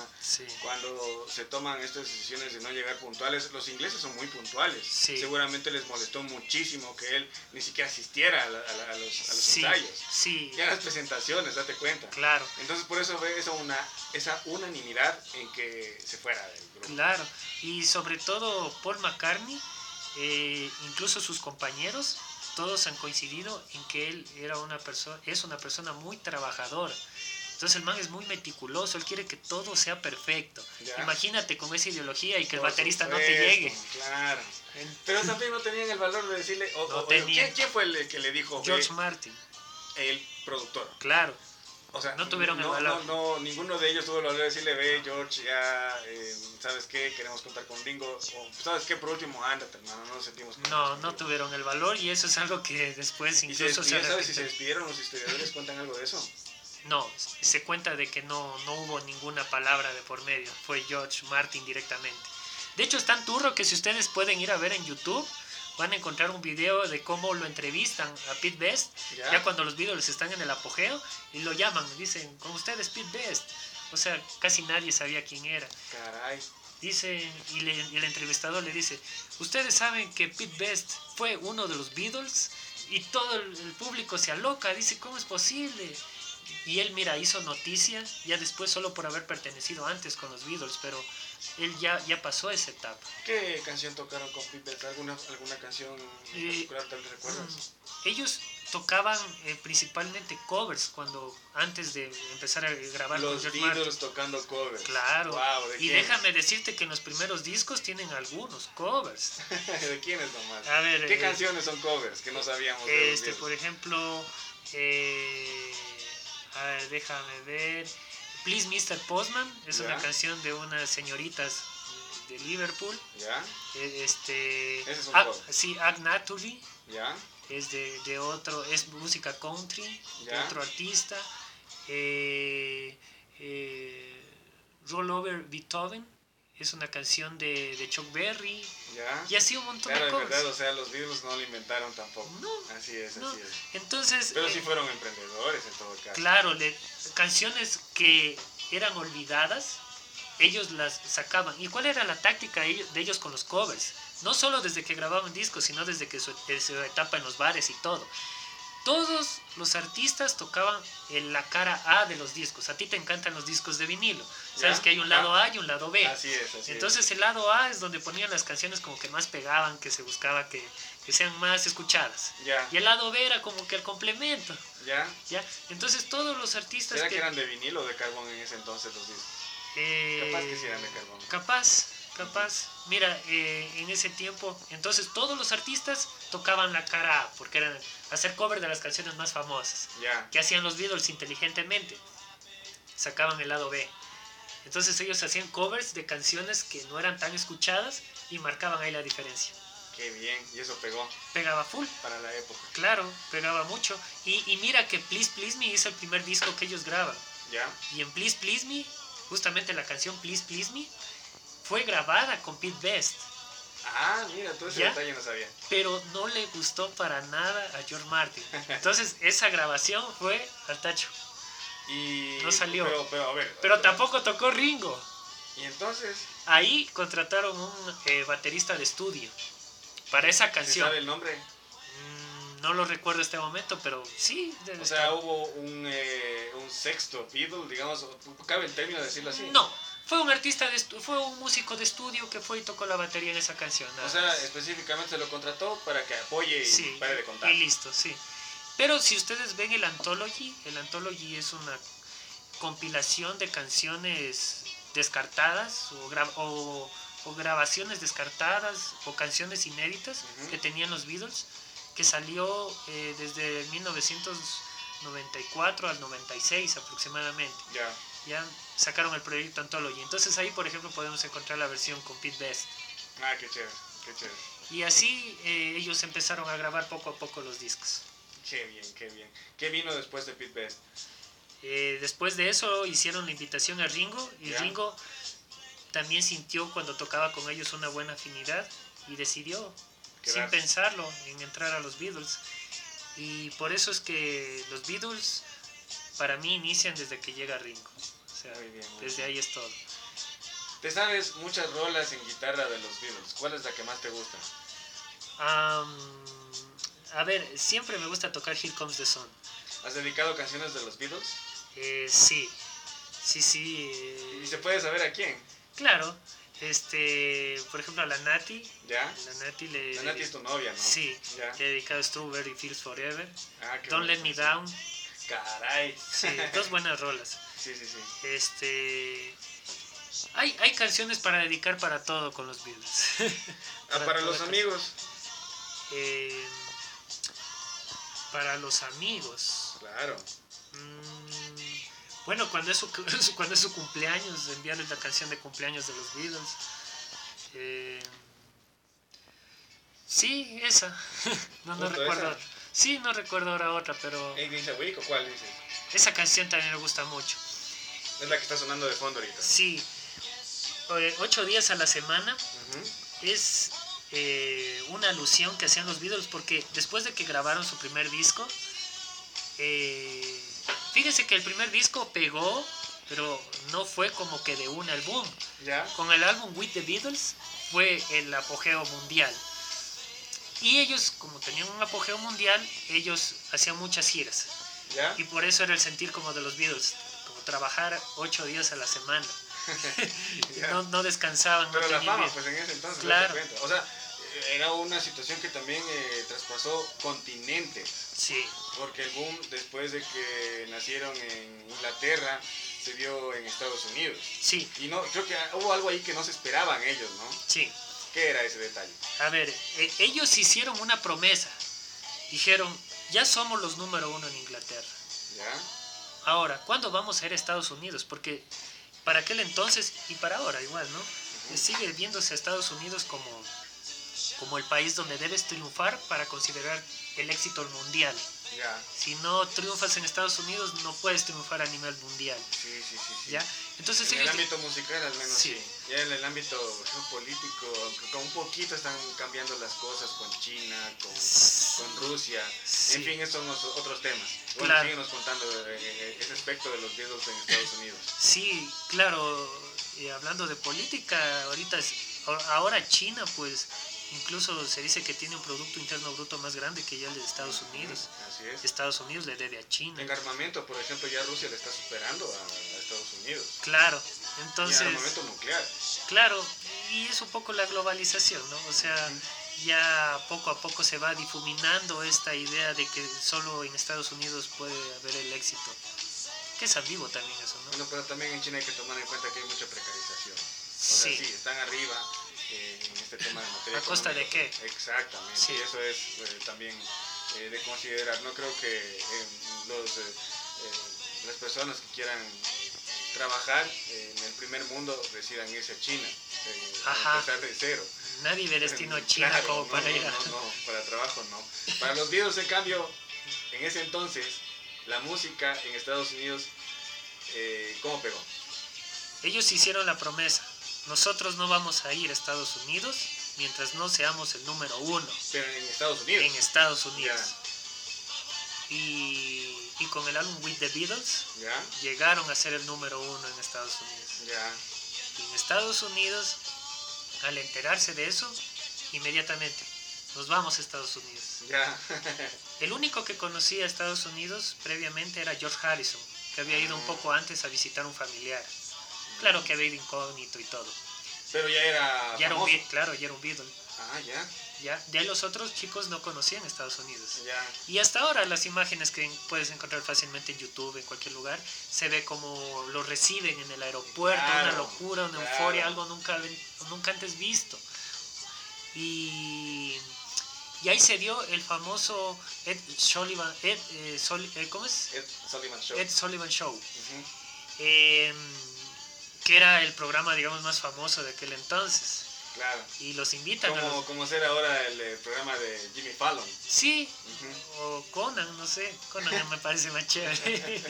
Speaker 1: cuando se toman estas decisiones de no llegar puntuales. Los ingleses son muy puntuales. Seguramente les molestó muchísimo que él ni siquiera asistiera a, los, ensayos.
Speaker 2: Sí.
Speaker 1: Y a las presentaciones, date cuenta.
Speaker 2: Claro.
Speaker 1: Entonces por eso ve esa, una, esa unanimidad en que se fuera del grupo.
Speaker 2: Claro. Y sobre todo Paul McCartney, eh, incluso sus compañeros, todos han coincidido en que él era una persona, es una persona muy trabajadora. Entonces el man es muy meticuloso, él quiere que todo sea perfecto. Imagínate con esa ideología y que el baterista no te llegue.
Speaker 1: Claro. Pero también no tenían el valor de decirle, ¿quién, fue el que le dijo?
Speaker 2: George Martin.
Speaker 1: El productor.
Speaker 2: Claro.
Speaker 1: O sea,
Speaker 2: no tuvieron
Speaker 1: el
Speaker 2: valor.
Speaker 1: No, no, ninguno de ellos tuvo el valor de decirle, ve, George, ya, eh, ¿sabes qué? Queremos contar con Ringo. O, ¿sabes qué? Por último, ándate, hermano, no nos sentimos
Speaker 2: No, no tuvieron el valor y eso es algo que después incluso
Speaker 1: se, ¿Sabes si se despidieron los historiadores? ¿Cuentan algo de eso?
Speaker 2: No, se cuenta de que no, no hubo ninguna palabra de por medio. Fue George Martin directamente. De hecho, es tan turro que si ustedes pueden ir a ver en YouTube, van a encontrar un video de cómo lo entrevistan a Pete Best, ya cuando los Beatles están en el apogeo, y lo llaman, dicen, con ustedes Pete Best. O sea, casi nadie sabía quién era.
Speaker 1: Caray.
Speaker 2: Dice, y, el entrevistador le dice, ustedes saben que Pete Best fue uno de los Beatles, y todo el, el público se aloca, dice, ¿cómo es posible? Y él, mira, hizo noticia, ya después solo por haber pertenecido antes con los Beatles, pero él ya, ya pasó esa etapa.
Speaker 1: ¿Qué canción tocaron con Pippet? ¿Alguna, alguna canción eh, particular tal recuerdas?
Speaker 2: Mm, ellos tocaban eh, principalmente covers cuando antes de empezar a grabar
Speaker 1: los con Beatles tocando covers.
Speaker 2: Claro. y déjame decirte que en los primeros discos tienen algunos covers. (laughs)
Speaker 1: ¿De quiénes nomás?
Speaker 2: A ver,
Speaker 1: ¿Qué eh, canciones son covers que no sabíamos?
Speaker 2: Este, por ejemplo, a ver, déjame ver. Please Mr. Postman es una canción de unas señoritas de Liverpool.
Speaker 1: ¿Ya?
Speaker 2: E, este,
Speaker 1: Ese es
Speaker 2: sí, Act Naturally.
Speaker 1: ¿Ya?
Speaker 2: Es de, de, otro, es música country, de otro artista. Eh, eh, Roll Over Beethoven, es una canción de, de Chuck Berry,
Speaker 1: ¿Ya?
Speaker 2: y así un montón
Speaker 1: Claro,
Speaker 2: de covers.
Speaker 1: verdad, o sea, los Beatles no lo inventaron tampoco.
Speaker 2: No,
Speaker 1: Así es,
Speaker 2: no.
Speaker 1: así es.
Speaker 2: Entonces,
Speaker 1: Pero sí
Speaker 2: eh,
Speaker 1: fueron emprendedores en todo caso.
Speaker 2: claro, le- canciones que eran olvidadas, ellos las sacaban. ¿Y cuál era la táctica de ellos- con los covers? No solo desde que grababan discos, sino desde que su, su etapa en los bares y todo. Todos los artistas tocaban en la cara A de los discos. A ti te encantan los discos de vinilo. Sabes
Speaker 1: Ya,
Speaker 2: que hay un lado A y un lado B.
Speaker 1: Así es, así
Speaker 2: Entonces el lado A es donde ponían las canciones como que más pegaban, que se buscaba que, que sean más escuchadas.
Speaker 1: es. Ya,
Speaker 2: Y el lado B era como que el complemento.
Speaker 1: ya.
Speaker 2: ¿ya? Entonces todos los artistas
Speaker 1: ¿Será
Speaker 2: que...
Speaker 1: que eran de vinilo o de carbón en ese entonces los discos?
Speaker 2: eh,
Speaker 1: Capaz que sí eran de carbón.
Speaker 2: Capaz, capaz. Mira, eh, en ese tiempo, entonces todos los artistas tocaban la cara A, porque eran hacer cover de las canciones más famosas.
Speaker 1: Ya,
Speaker 2: que hacían los Beatles inteligentemente. Sacaban el lado B. Entonces ellos hacían covers de canciones que no eran tan escuchadas y marcaban ahí la diferencia.
Speaker 1: qué bien. Y eso pegó
Speaker 2: Pegaba full,
Speaker 1: para la época.
Speaker 2: claro, pegaba mucho. Y, y mira que Please Please Me es el primer disco que ellos graban.
Speaker 1: Ya,
Speaker 2: Y en Please Please Me, justamente la canción Please Please Me, fue grabada con Pete Best.
Speaker 1: Ah, mira, todo ese
Speaker 2: ¿Ya?
Speaker 1: detalle no sabía.
Speaker 2: Pero no le gustó para nada a George Martin. Entonces esa grabación fue al tacho.
Speaker 1: Y...
Speaker 2: No salió.
Speaker 1: Pero, pero a ver.
Speaker 2: Pero tampoco tocó Ringo.
Speaker 1: Y entonces,
Speaker 2: Ahí contrataron un eh, baterista de estudio para esa
Speaker 1: ¿se
Speaker 2: canción.
Speaker 1: sabe el nombre?
Speaker 2: Mm, no lo recuerdo este momento, pero sí.
Speaker 1: O sea,
Speaker 2: estar.
Speaker 1: hubo un, eh, un sexto Beatle, digamos, cabe el término de decirlo así.
Speaker 2: No, fue un artista, de fue un músico de estudio que fue y tocó la batería en esa canción.
Speaker 1: O sea,
Speaker 2: más.
Speaker 1: específicamente se lo contrató para que apoye y
Speaker 2: sí,
Speaker 1: pare de contar.
Speaker 2: y listo, sí. Pero si ustedes ven el Anthology, el Anthology es una compilación de canciones descartadas o, gra- o- o grabaciones descartadas o canciones inéditas
Speaker 1: Ujú.
Speaker 2: que tenían los Beatles, que salió eh, desde 1994 al 96 aproximadamente.
Speaker 1: Ya,
Speaker 2: Ya sacaron el proyecto Anthology. Entonces ahí, por ejemplo, podemos encontrar la versión con Pete Best.
Speaker 1: ah, qué chévere, qué chévere.
Speaker 2: Y así eh, ellos empezaron a grabar poco a poco los discos.
Speaker 1: Qué bien, qué bien. ¿Qué vino después de Pete Best?
Speaker 2: Eh, después de eso hicieron la invitación a Ringo y. Ringo también sintió cuando tocaba con ellos una buena afinidad y decidió, sin
Speaker 1: Quedarse.
Speaker 2: pensarlo, en entrar a los Beatles. Y por eso es que los Beatles para mí inician desde que llega Ringo. Sea,
Speaker 1: Muy bien, muy
Speaker 2: desde
Speaker 1: bien.
Speaker 2: ahí es todo.
Speaker 1: Te sabes muchas rolas en guitarra de los Beatles. ¿Cuál es la que más te gusta?
Speaker 2: Am, a ver, siempre me gusta tocar Here Comes the Sun.
Speaker 1: ¿Has dedicado canciones de los Beatles?
Speaker 2: Eh, sí, sí, sí. eh,
Speaker 1: ¿Y se puede saber a quién?
Speaker 2: Claro, este, por ejemplo a la Nati,
Speaker 1: ¿Ya?
Speaker 2: la Nati le...
Speaker 1: La Nati es tu novia, ¿no?
Speaker 2: Sí,
Speaker 1: Ya.
Speaker 2: le he dedicado Strawberry Fields Forever,
Speaker 1: Ah, qué
Speaker 2: Don't Let Me
Speaker 1: canción.
Speaker 2: Down,
Speaker 1: Caray.
Speaker 2: sí, dos buenas rolas.
Speaker 1: Sí, sí, sí.
Speaker 2: Este, hay, hay canciones para dedicar para todo con los Beatles.
Speaker 1: Ah, para los amigos.
Speaker 2: Eh, para los amigos.
Speaker 1: Claro.
Speaker 2: Mm, bueno, cuando es, su, (laughs) cuando es su cumpleaños, enviarles la canción de cumpleaños de los Beatles. Eh, sí, esa. (laughs) no, no recuerdo.
Speaker 1: esa.
Speaker 2: Sí, no recuerdo ahora otra, pero
Speaker 1: ¿Ey, dice Wick o cuál
Speaker 2: esa canción también me gusta mucho.
Speaker 1: Es la que está sonando de fondo ahorita.
Speaker 2: Sí, eh, ocho días a la semana es eh, una alusión que hacían los Beatles porque después de que grabaron su primer disco, eh, fíjense que el primer disco pegó, pero no fue como que de un álbum. Con el álbum With the Beatles fue el apogeo mundial. Y ellos, como tenían un apogeo mundial, ellos hacían muchas giras.
Speaker 1: ¿Ya?
Speaker 2: Y por eso era el sentir como de los Beatles, como trabajar ocho días a la semana. (laughs) No, no descansaban, no
Speaker 1: Pero la fama, pues en ese entonces,
Speaker 2: Claro.
Speaker 1: O sea, era una situación que también eh, traspasó continentes.
Speaker 2: Sí,
Speaker 1: Porque el boom, después de que nacieron en Inglaterra, se dio en Estados Unidos.
Speaker 2: sí,
Speaker 1: Y no, creo que hubo algo ahí que no se esperaban ellos, ¿no?
Speaker 2: sí.
Speaker 1: ¿Qué era ese detalle?
Speaker 2: A ver, e- ellos hicieron una promesa. Dijeron, ya somos los número uno en Inglaterra.
Speaker 1: ¿Ya?
Speaker 2: Ahora, ¿cuándo vamos a ir a Estados Unidos? Porque para aquel entonces y para ahora igual, ¿no? Sigue viéndose a Estados Unidos como, como el país donde debes triunfar para considerar el éxito mundial.
Speaker 1: Ya.
Speaker 2: Si no triunfas en Estados Unidos, no puedes triunfar a nivel mundial.
Speaker 1: Sí, sí, sí. sí.
Speaker 2: ¿Ya? Entonces
Speaker 1: en el ámbito musical al menos sí.
Speaker 2: Sí.
Speaker 1: Ya en el ámbito geopolítico, con un poquito están cambiando las cosas con China, con, con Rusia.
Speaker 2: Sí.
Speaker 1: En fin, esos son los otros temas. Bueno,
Speaker 2: Claro.
Speaker 1: síguenos contando eh, eh, ese aspecto de los Beatles en Estados Unidos.
Speaker 2: Sí, claro, y hablando de política, ahorita es, ahora China pues incluso se dice que tiene un producto interno bruto más grande que ya el de Estados Unidos.
Speaker 1: Así es.
Speaker 2: Estados Unidos le debe a China.
Speaker 1: En armamento, por ejemplo, ya Rusia le está superando a, a Estados Unidos.
Speaker 2: Claro,
Speaker 1: y en
Speaker 2: entonces,
Speaker 1: armamento nuclear.
Speaker 2: claro, y es un poco la globalización, ¿no? O sea, ya poco a poco se va difuminando esta idea de que solo en Estados Unidos puede haber el éxito. Que es ambiguo también eso, ¿no?
Speaker 1: Bueno, pero también en China hay que tomar en cuenta que hay mucha precarización. O sea,
Speaker 2: Sí.
Speaker 1: sí, están arriba eh, en este tema de materia
Speaker 2: ¿A costa de
Speaker 1: económica. Exactamente,
Speaker 2: Sí.
Speaker 1: y eso es eh, también eh, de considerar. No creo que los, las personas que quieran trabajar en el primer mundo decidan irse a China,
Speaker 2: Ajá.
Speaker 1: empezar de cero.
Speaker 2: Nadie ve destino a China
Speaker 1: Claro,
Speaker 2: como
Speaker 1: no,
Speaker 2: para
Speaker 1: no,
Speaker 2: ir a...
Speaker 1: No, no, para trabajo no. Para los Beatles, en cambio, en ese entonces, la música en Estados Unidos, ¿cómo pegó?
Speaker 2: Ellos hicieron la promesa, nosotros no vamos a ir a Estados Unidos mientras no seamos el número uno
Speaker 1: Pero en Estados Unidos.
Speaker 2: en Estados Unidos. Y, y con el álbum With the Beatles llegaron a ser el número uno en Estados Unidos. Y en Estados Unidos, al enterarse de eso, inmediatamente nos vamos a Estados Unidos. (laughs) El único que conocía a Estados Unidos previamente era George Harrison, que había ido un poco antes a visitar un familiar. Claro que había ido incógnito y todo.
Speaker 1: Pero ya era.
Speaker 2: Ya era un. Beatle, claro, ya era un Beatle.
Speaker 1: Ah, ya.
Speaker 2: ¿ya? De ahí los otros chicos no conocían Estados Unidos.
Speaker 1: Ya.
Speaker 2: Y hasta ahora las imágenes que puedes encontrar fácilmente en YouTube, en cualquier lugar, se ve como lo reciben en el aeropuerto,
Speaker 1: Claro,
Speaker 2: una locura, una
Speaker 1: claro.
Speaker 2: euforia, algo nunca, nunca antes visto. Y, y ahí se dio el famoso Ed Sullivan, Ed, eh, Sol- eh, ¿cómo es?
Speaker 1: Ed Sullivan Show.
Speaker 2: Ed Sullivan Show,
Speaker 1: Ujú.
Speaker 2: eh, que era el programa, digamos, más famoso de aquel entonces.
Speaker 1: Claro.
Speaker 2: Y los invitan a
Speaker 1: Como,
Speaker 2: los...
Speaker 1: como ser ahora el eh, programa de Jimmy Fallon.
Speaker 2: Sí, o Conan, no sé, Conan me parece más chévere. (laughs)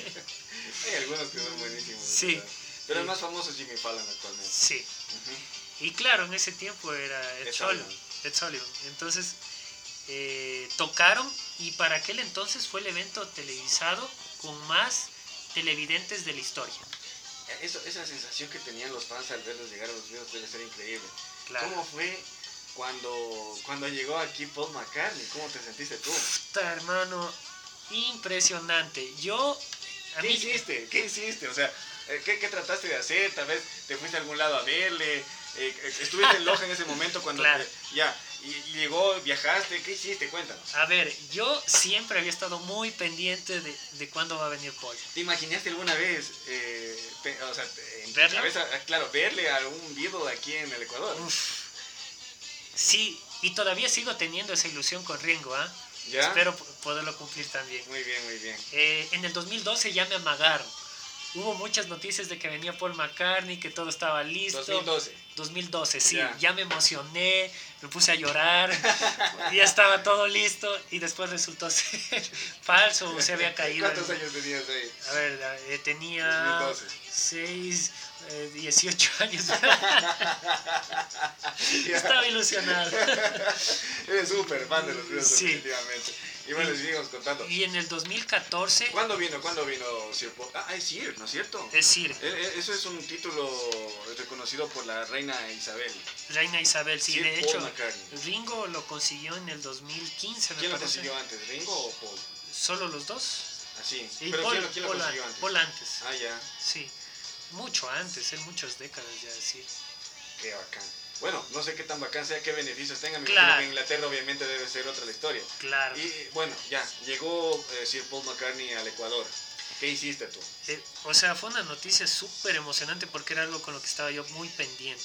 Speaker 1: Hay algunos que son buenísimos.
Speaker 2: Sí.
Speaker 1: ¿verdad? Pero el más famoso es Jimmy Fallon actualmente.
Speaker 2: sí. Y claro, en ese tiempo era Ed,
Speaker 1: Ed
Speaker 2: Sullivan.
Speaker 1: Sullivan.
Speaker 2: Ed Sullivan. Entonces, eh, tocaron y para aquel entonces fue el evento televisado con más televidentes de la historia.
Speaker 1: Eso, esa sensación que tenían los fans al verlos llegar a los videos debe ser increíble.
Speaker 2: Claro.
Speaker 1: ¿Cómo fue cuando, cuando llegó aquí Paul McCartney? ¿Cómo te sentiste tú?
Speaker 2: Puta, hermano, impresionante. Yo, a
Speaker 1: ¿Qué
Speaker 2: mí,
Speaker 1: hiciste? ¿Qué hiciste? O sea, eh, ¿qué, qué trataste de hacer? Tal vez te fuiste a algún lado a verle. eh, eh, estuviste en Loja en ese momento cuando
Speaker 2: Claro.
Speaker 1: te- ya y, llegó, viajaste, ¿qué hiciste? Cuéntanos.
Speaker 2: a ver, yo siempre había estado muy pendiente de, de cuándo va a venir Paul.
Speaker 1: ¿Te imaginaste alguna vez, eh, pe- o sea, en tu
Speaker 2: ¿Verlo?
Speaker 1: cabeza, ah, claro, verle a un Beatle aquí en el Ecuador?
Speaker 2: Uf. Sí, y todavía sigo teniendo esa ilusión con Ringo, ¿ah?
Speaker 1: ¿Ya?
Speaker 2: Espero poderlo cumplir también.
Speaker 1: Muy bien, muy bien.
Speaker 2: Eh, en el 2012 ya me amagaron. Hubo muchas noticias de que venía Paul McCartney, que todo estaba listo.
Speaker 1: 2012.
Speaker 2: 2012, sí,
Speaker 1: Ya.
Speaker 2: ya me emocioné, me puse a llorar, (laughs) ya estaba todo listo y después resultó (laughs) ser falso, o se había caído.
Speaker 1: ¿Cuántos años tenías ahí?
Speaker 2: A ver, eh, tenía
Speaker 1: 2012.
Speaker 2: 6, 18 años. (laughs) Estaba ilusionado.
Speaker 1: Eres súper fan de los Beatles,
Speaker 2: Sí.
Speaker 1: definitivamente. Y bueno, sigamos contando.
Speaker 2: Y en el 2014,
Speaker 1: ¿Cuándo vino? ¿Cuándo vino Sir Paul? Ah, es Sir, ¿no es cierto?
Speaker 2: es decir,
Speaker 1: Eh, eh, Eso es un título reconocido por la reina Isabel.
Speaker 2: Reina Isabel, sí,
Speaker 1: Sir
Speaker 2: de
Speaker 1: Paul
Speaker 2: hecho,
Speaker 1: McCartney.
Speaker 2: Ringo lo consiguió en el 2015, me
Speaker 1: ¿Quién lo consiguió antes, Ringo o Paul?
Speaker 2: ¿Solo los dos?
Speaker 1: Así.
Speaker 2: Y
Speaker 1: ¿Pero
Speaker 2: Paul,
Speaker 1: quién, lo- quién lo
Speaker 2: Paul
Speaker 1: consiguió
Speaker 2: an-
Speaker 1: antes?
Speaker 2: Paul antes,
Speaker 1: Ah, ya.
Speaker 2: sí. Mucho antes, en muchas décadas ya, sí.
Speaker 1: Qué bacán. Bueno, no sé qué tan bacán sea, qué beneficios tenga.
Speaker 2: Claro.
Speaker 1: en Inglaterra obviamente debe ser otra la historia.
Speaker 2: Claro.
Speaker 1: Y bueno, ya, llegó eh, Sir Paul McCartney al Ecuador. ¿Qué hiciste tú?
Speaker 2: Eh, o sea, fue una noticia súper emocionante porque era algo con lo que estaba yo muy pendiente.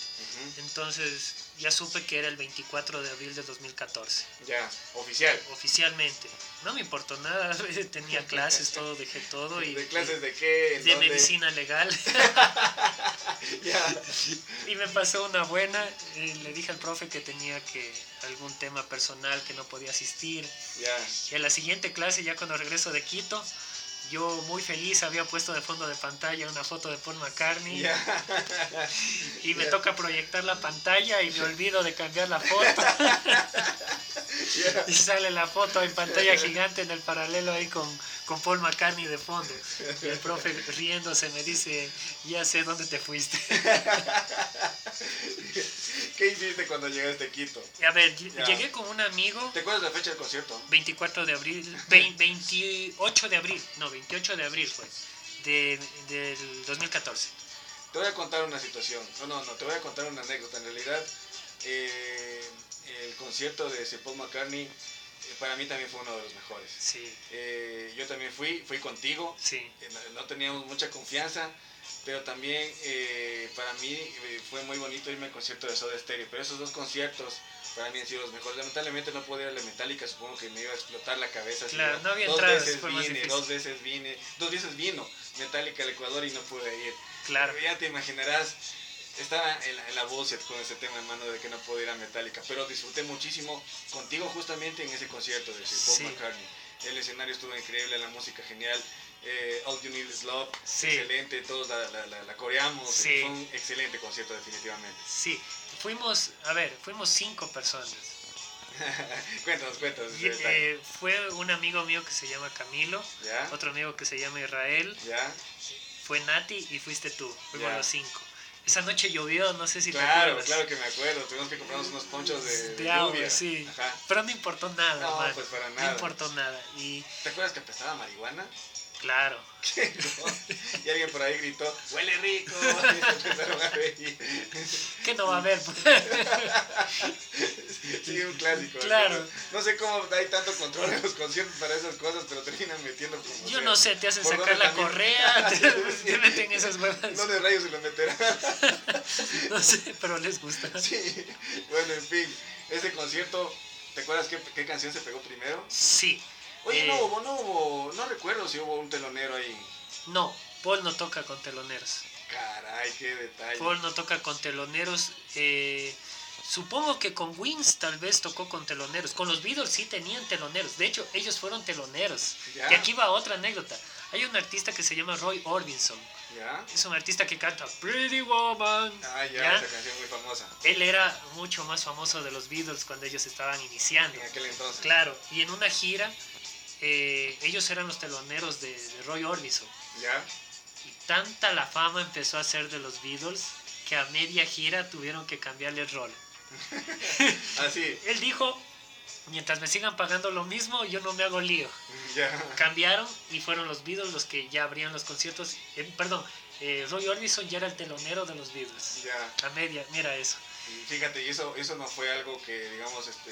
Speaker 2: Entonces, ya supe que era el 24 de abril de 2014.
Speaker 1: Ya, oficial.
Speaker 2: Oficialmente. No me importó nada, (laughs) tenía clases, todo, dejé todo. Y,
Speaker 1: ¿De clases de qué?
Speaker 2: De medicina legal. (laughs)
Speaker 1: ya. (laughs)
Speaker 2: Y me pasó una buena, le dije al profe que tenía que algún tema personal que no podía asistir.
Speaker 1: Ya.
Speaker 2: Y en la siguiente clase, ya cuando regreso de Quito, yo muy feliz había puesto de fondo de pantalla una foto de Paul McCartney. Y me toca proyectar la pantalla y me olvido de cambiar la foto. (laughs) Y sale la foto en pantalla gigante en el paralelo ahí con, con Paul McCartney de fondo y el profe riéndose me dice ya sé dónde te fuiste (laughs)
Speaker 1: ¿Qué hiciste cuando llegaste a Quito?
Speaker 2: A ver, llegué con un amigo.
Speaker 1: ¿Te acuerdas la fecha del concierto?
Speaker 2: 24 de abril, 28 (laughs) de abril, no, 28 de abril fue, de, del 2014.
Speaker 1: Te voy a contar una situación, no, no, no, te voy a contar una anécdota. En realidad, eh, el concierto de Paul McCartney para mí también fue uno de los mejores.
Speaker 2: Sí.
Speaker 1: Eh, yo también fui, fui contigo.
Speaker 2: Sí.
Speaker 1: no teníamos mucha confianza pero también eh, para mí eh, fue muy bonito irme al concierto de Soda Stereo, pero esos dos conciertos para mí han sido los mejores. Lamentablemente no pude ir a la Metallica, supongo que me iba a explotar la cabeza.
Speaker 2: Claro, no había
Speaker 1: dos
Speaker 2: entradas,
Speaker 1: veces vine, dos veces vine, dos veces vino Metallica al Ecuador y no pude ir.
Speaker 2: Claro.
Speaker 1: ya te imaginarás, estaba en la, en la bullshit con ese tema en mano de que no pude ir a Metallica, pero disfruté muchísimo contigo justamente en ese concierto de Paul McCartney. El escenario estuvo increíble, la música genial eh, All You Need Is Love, excelente, todos la, la, la, coreamos, fue un excelente concierto definitivamente.
Speaker 2: Sí, fuimos, a ver, fuimos cinco personas. (laughs)
Speaker 1: cuéntanos, cuéntanos.
Speaker 2: Eh, fue un amigo mío que se llama Camilo, otro amigo que se llama Israel, fue Nati y fuiste tú, fuimos los cinco. Esa noche llovió, no sé si
Speaker 1: claro, te Claro, que me acuerdo. Tuvimos que comprarnos unos ponchos de,
Speaker 2: de, agua, sí. Pero no importó nada,
Speaker 1: No, pues para nada.
Speaker 2: No importó nada. Y...
Speaker 1: ¿Te acuerdas que apestaba marihuana?
Speaker 2: Claro. (laughs)
Speaker 1: y alguien por ahí gritó, huele rico. (laughs)
Speaker 2: ¿Qué no va a haber? (laughs)
Speaker 1: sí, un clásico.
Speaker 2: Claro.
Speaker 1: No sé cómo hay tanto control en los conciertos para esas cosas, pero terminan metiendo como.
Speaker 2: Yo no sé, te hacen sacar la correa, te, meten esas huevas.
Speaker 1: ¿Dónde rayos se lo meterán?
Speaker 2: no sé, pero les gusta.
Speaker 1: Sí. Bueno, en fin, ese concierto, ¿te acuerdas qué, qué canción se pegó primero?
Speaker 2: Sí.
Speaker 1: Oye, no eh, hubo, no hubo, no recuerdo si hubo un telonero ahí.
Speaker 2: No, Paul no toca con teloneros.
Speaker 1: Caray, qué detalle.
Speaker 2: Paul no toca con teloneros. Eh, supongo que con Wings tal vez tocó con teloneros. Con los Beatles sí tenían teloneros. De hecho, ellos fueron teloneros. Y aquí va otra anécdota. Hay un artista que se llama Roy Orbison.
Speaker 1: ¿Ya?
Speaker 2: Es un artista que canta Pretty Woman.
Speaker 1: Ah, ya, esa canción muy famosa.
Speaker 2: Él era mucho más famoso de los Beatles cuando ellos estaban iniciando.
Speaker 1: En aquel entonces.
Speaker 2: Claro, y en una gira eh, ellos eran los teloneros de, Roy Orbison.
Speaker 1: Ya.
Speaker 2: Y tanta la fama empezó a hacer de los Beatles que a media gira tuvieron que cambiarle el rol. (laughs)
Speaker 1: Así.
Speaker 2: Él dijo, mientras me sigan pagando lo mismo, yo no me hago lío.
Speaker 1: Ya.
Speaker 2: Cambiaron y fueron los Beatles los que ya abrían los conciertos. Eh, perdón, eh, Roy Orbison ya era el telonero de los Beatles.
Speaker 1: Ya.
Speaker 2: A media, mira eso.
Speaker 1: Fíjate, y eso, eso no fue algo que, digamos, este,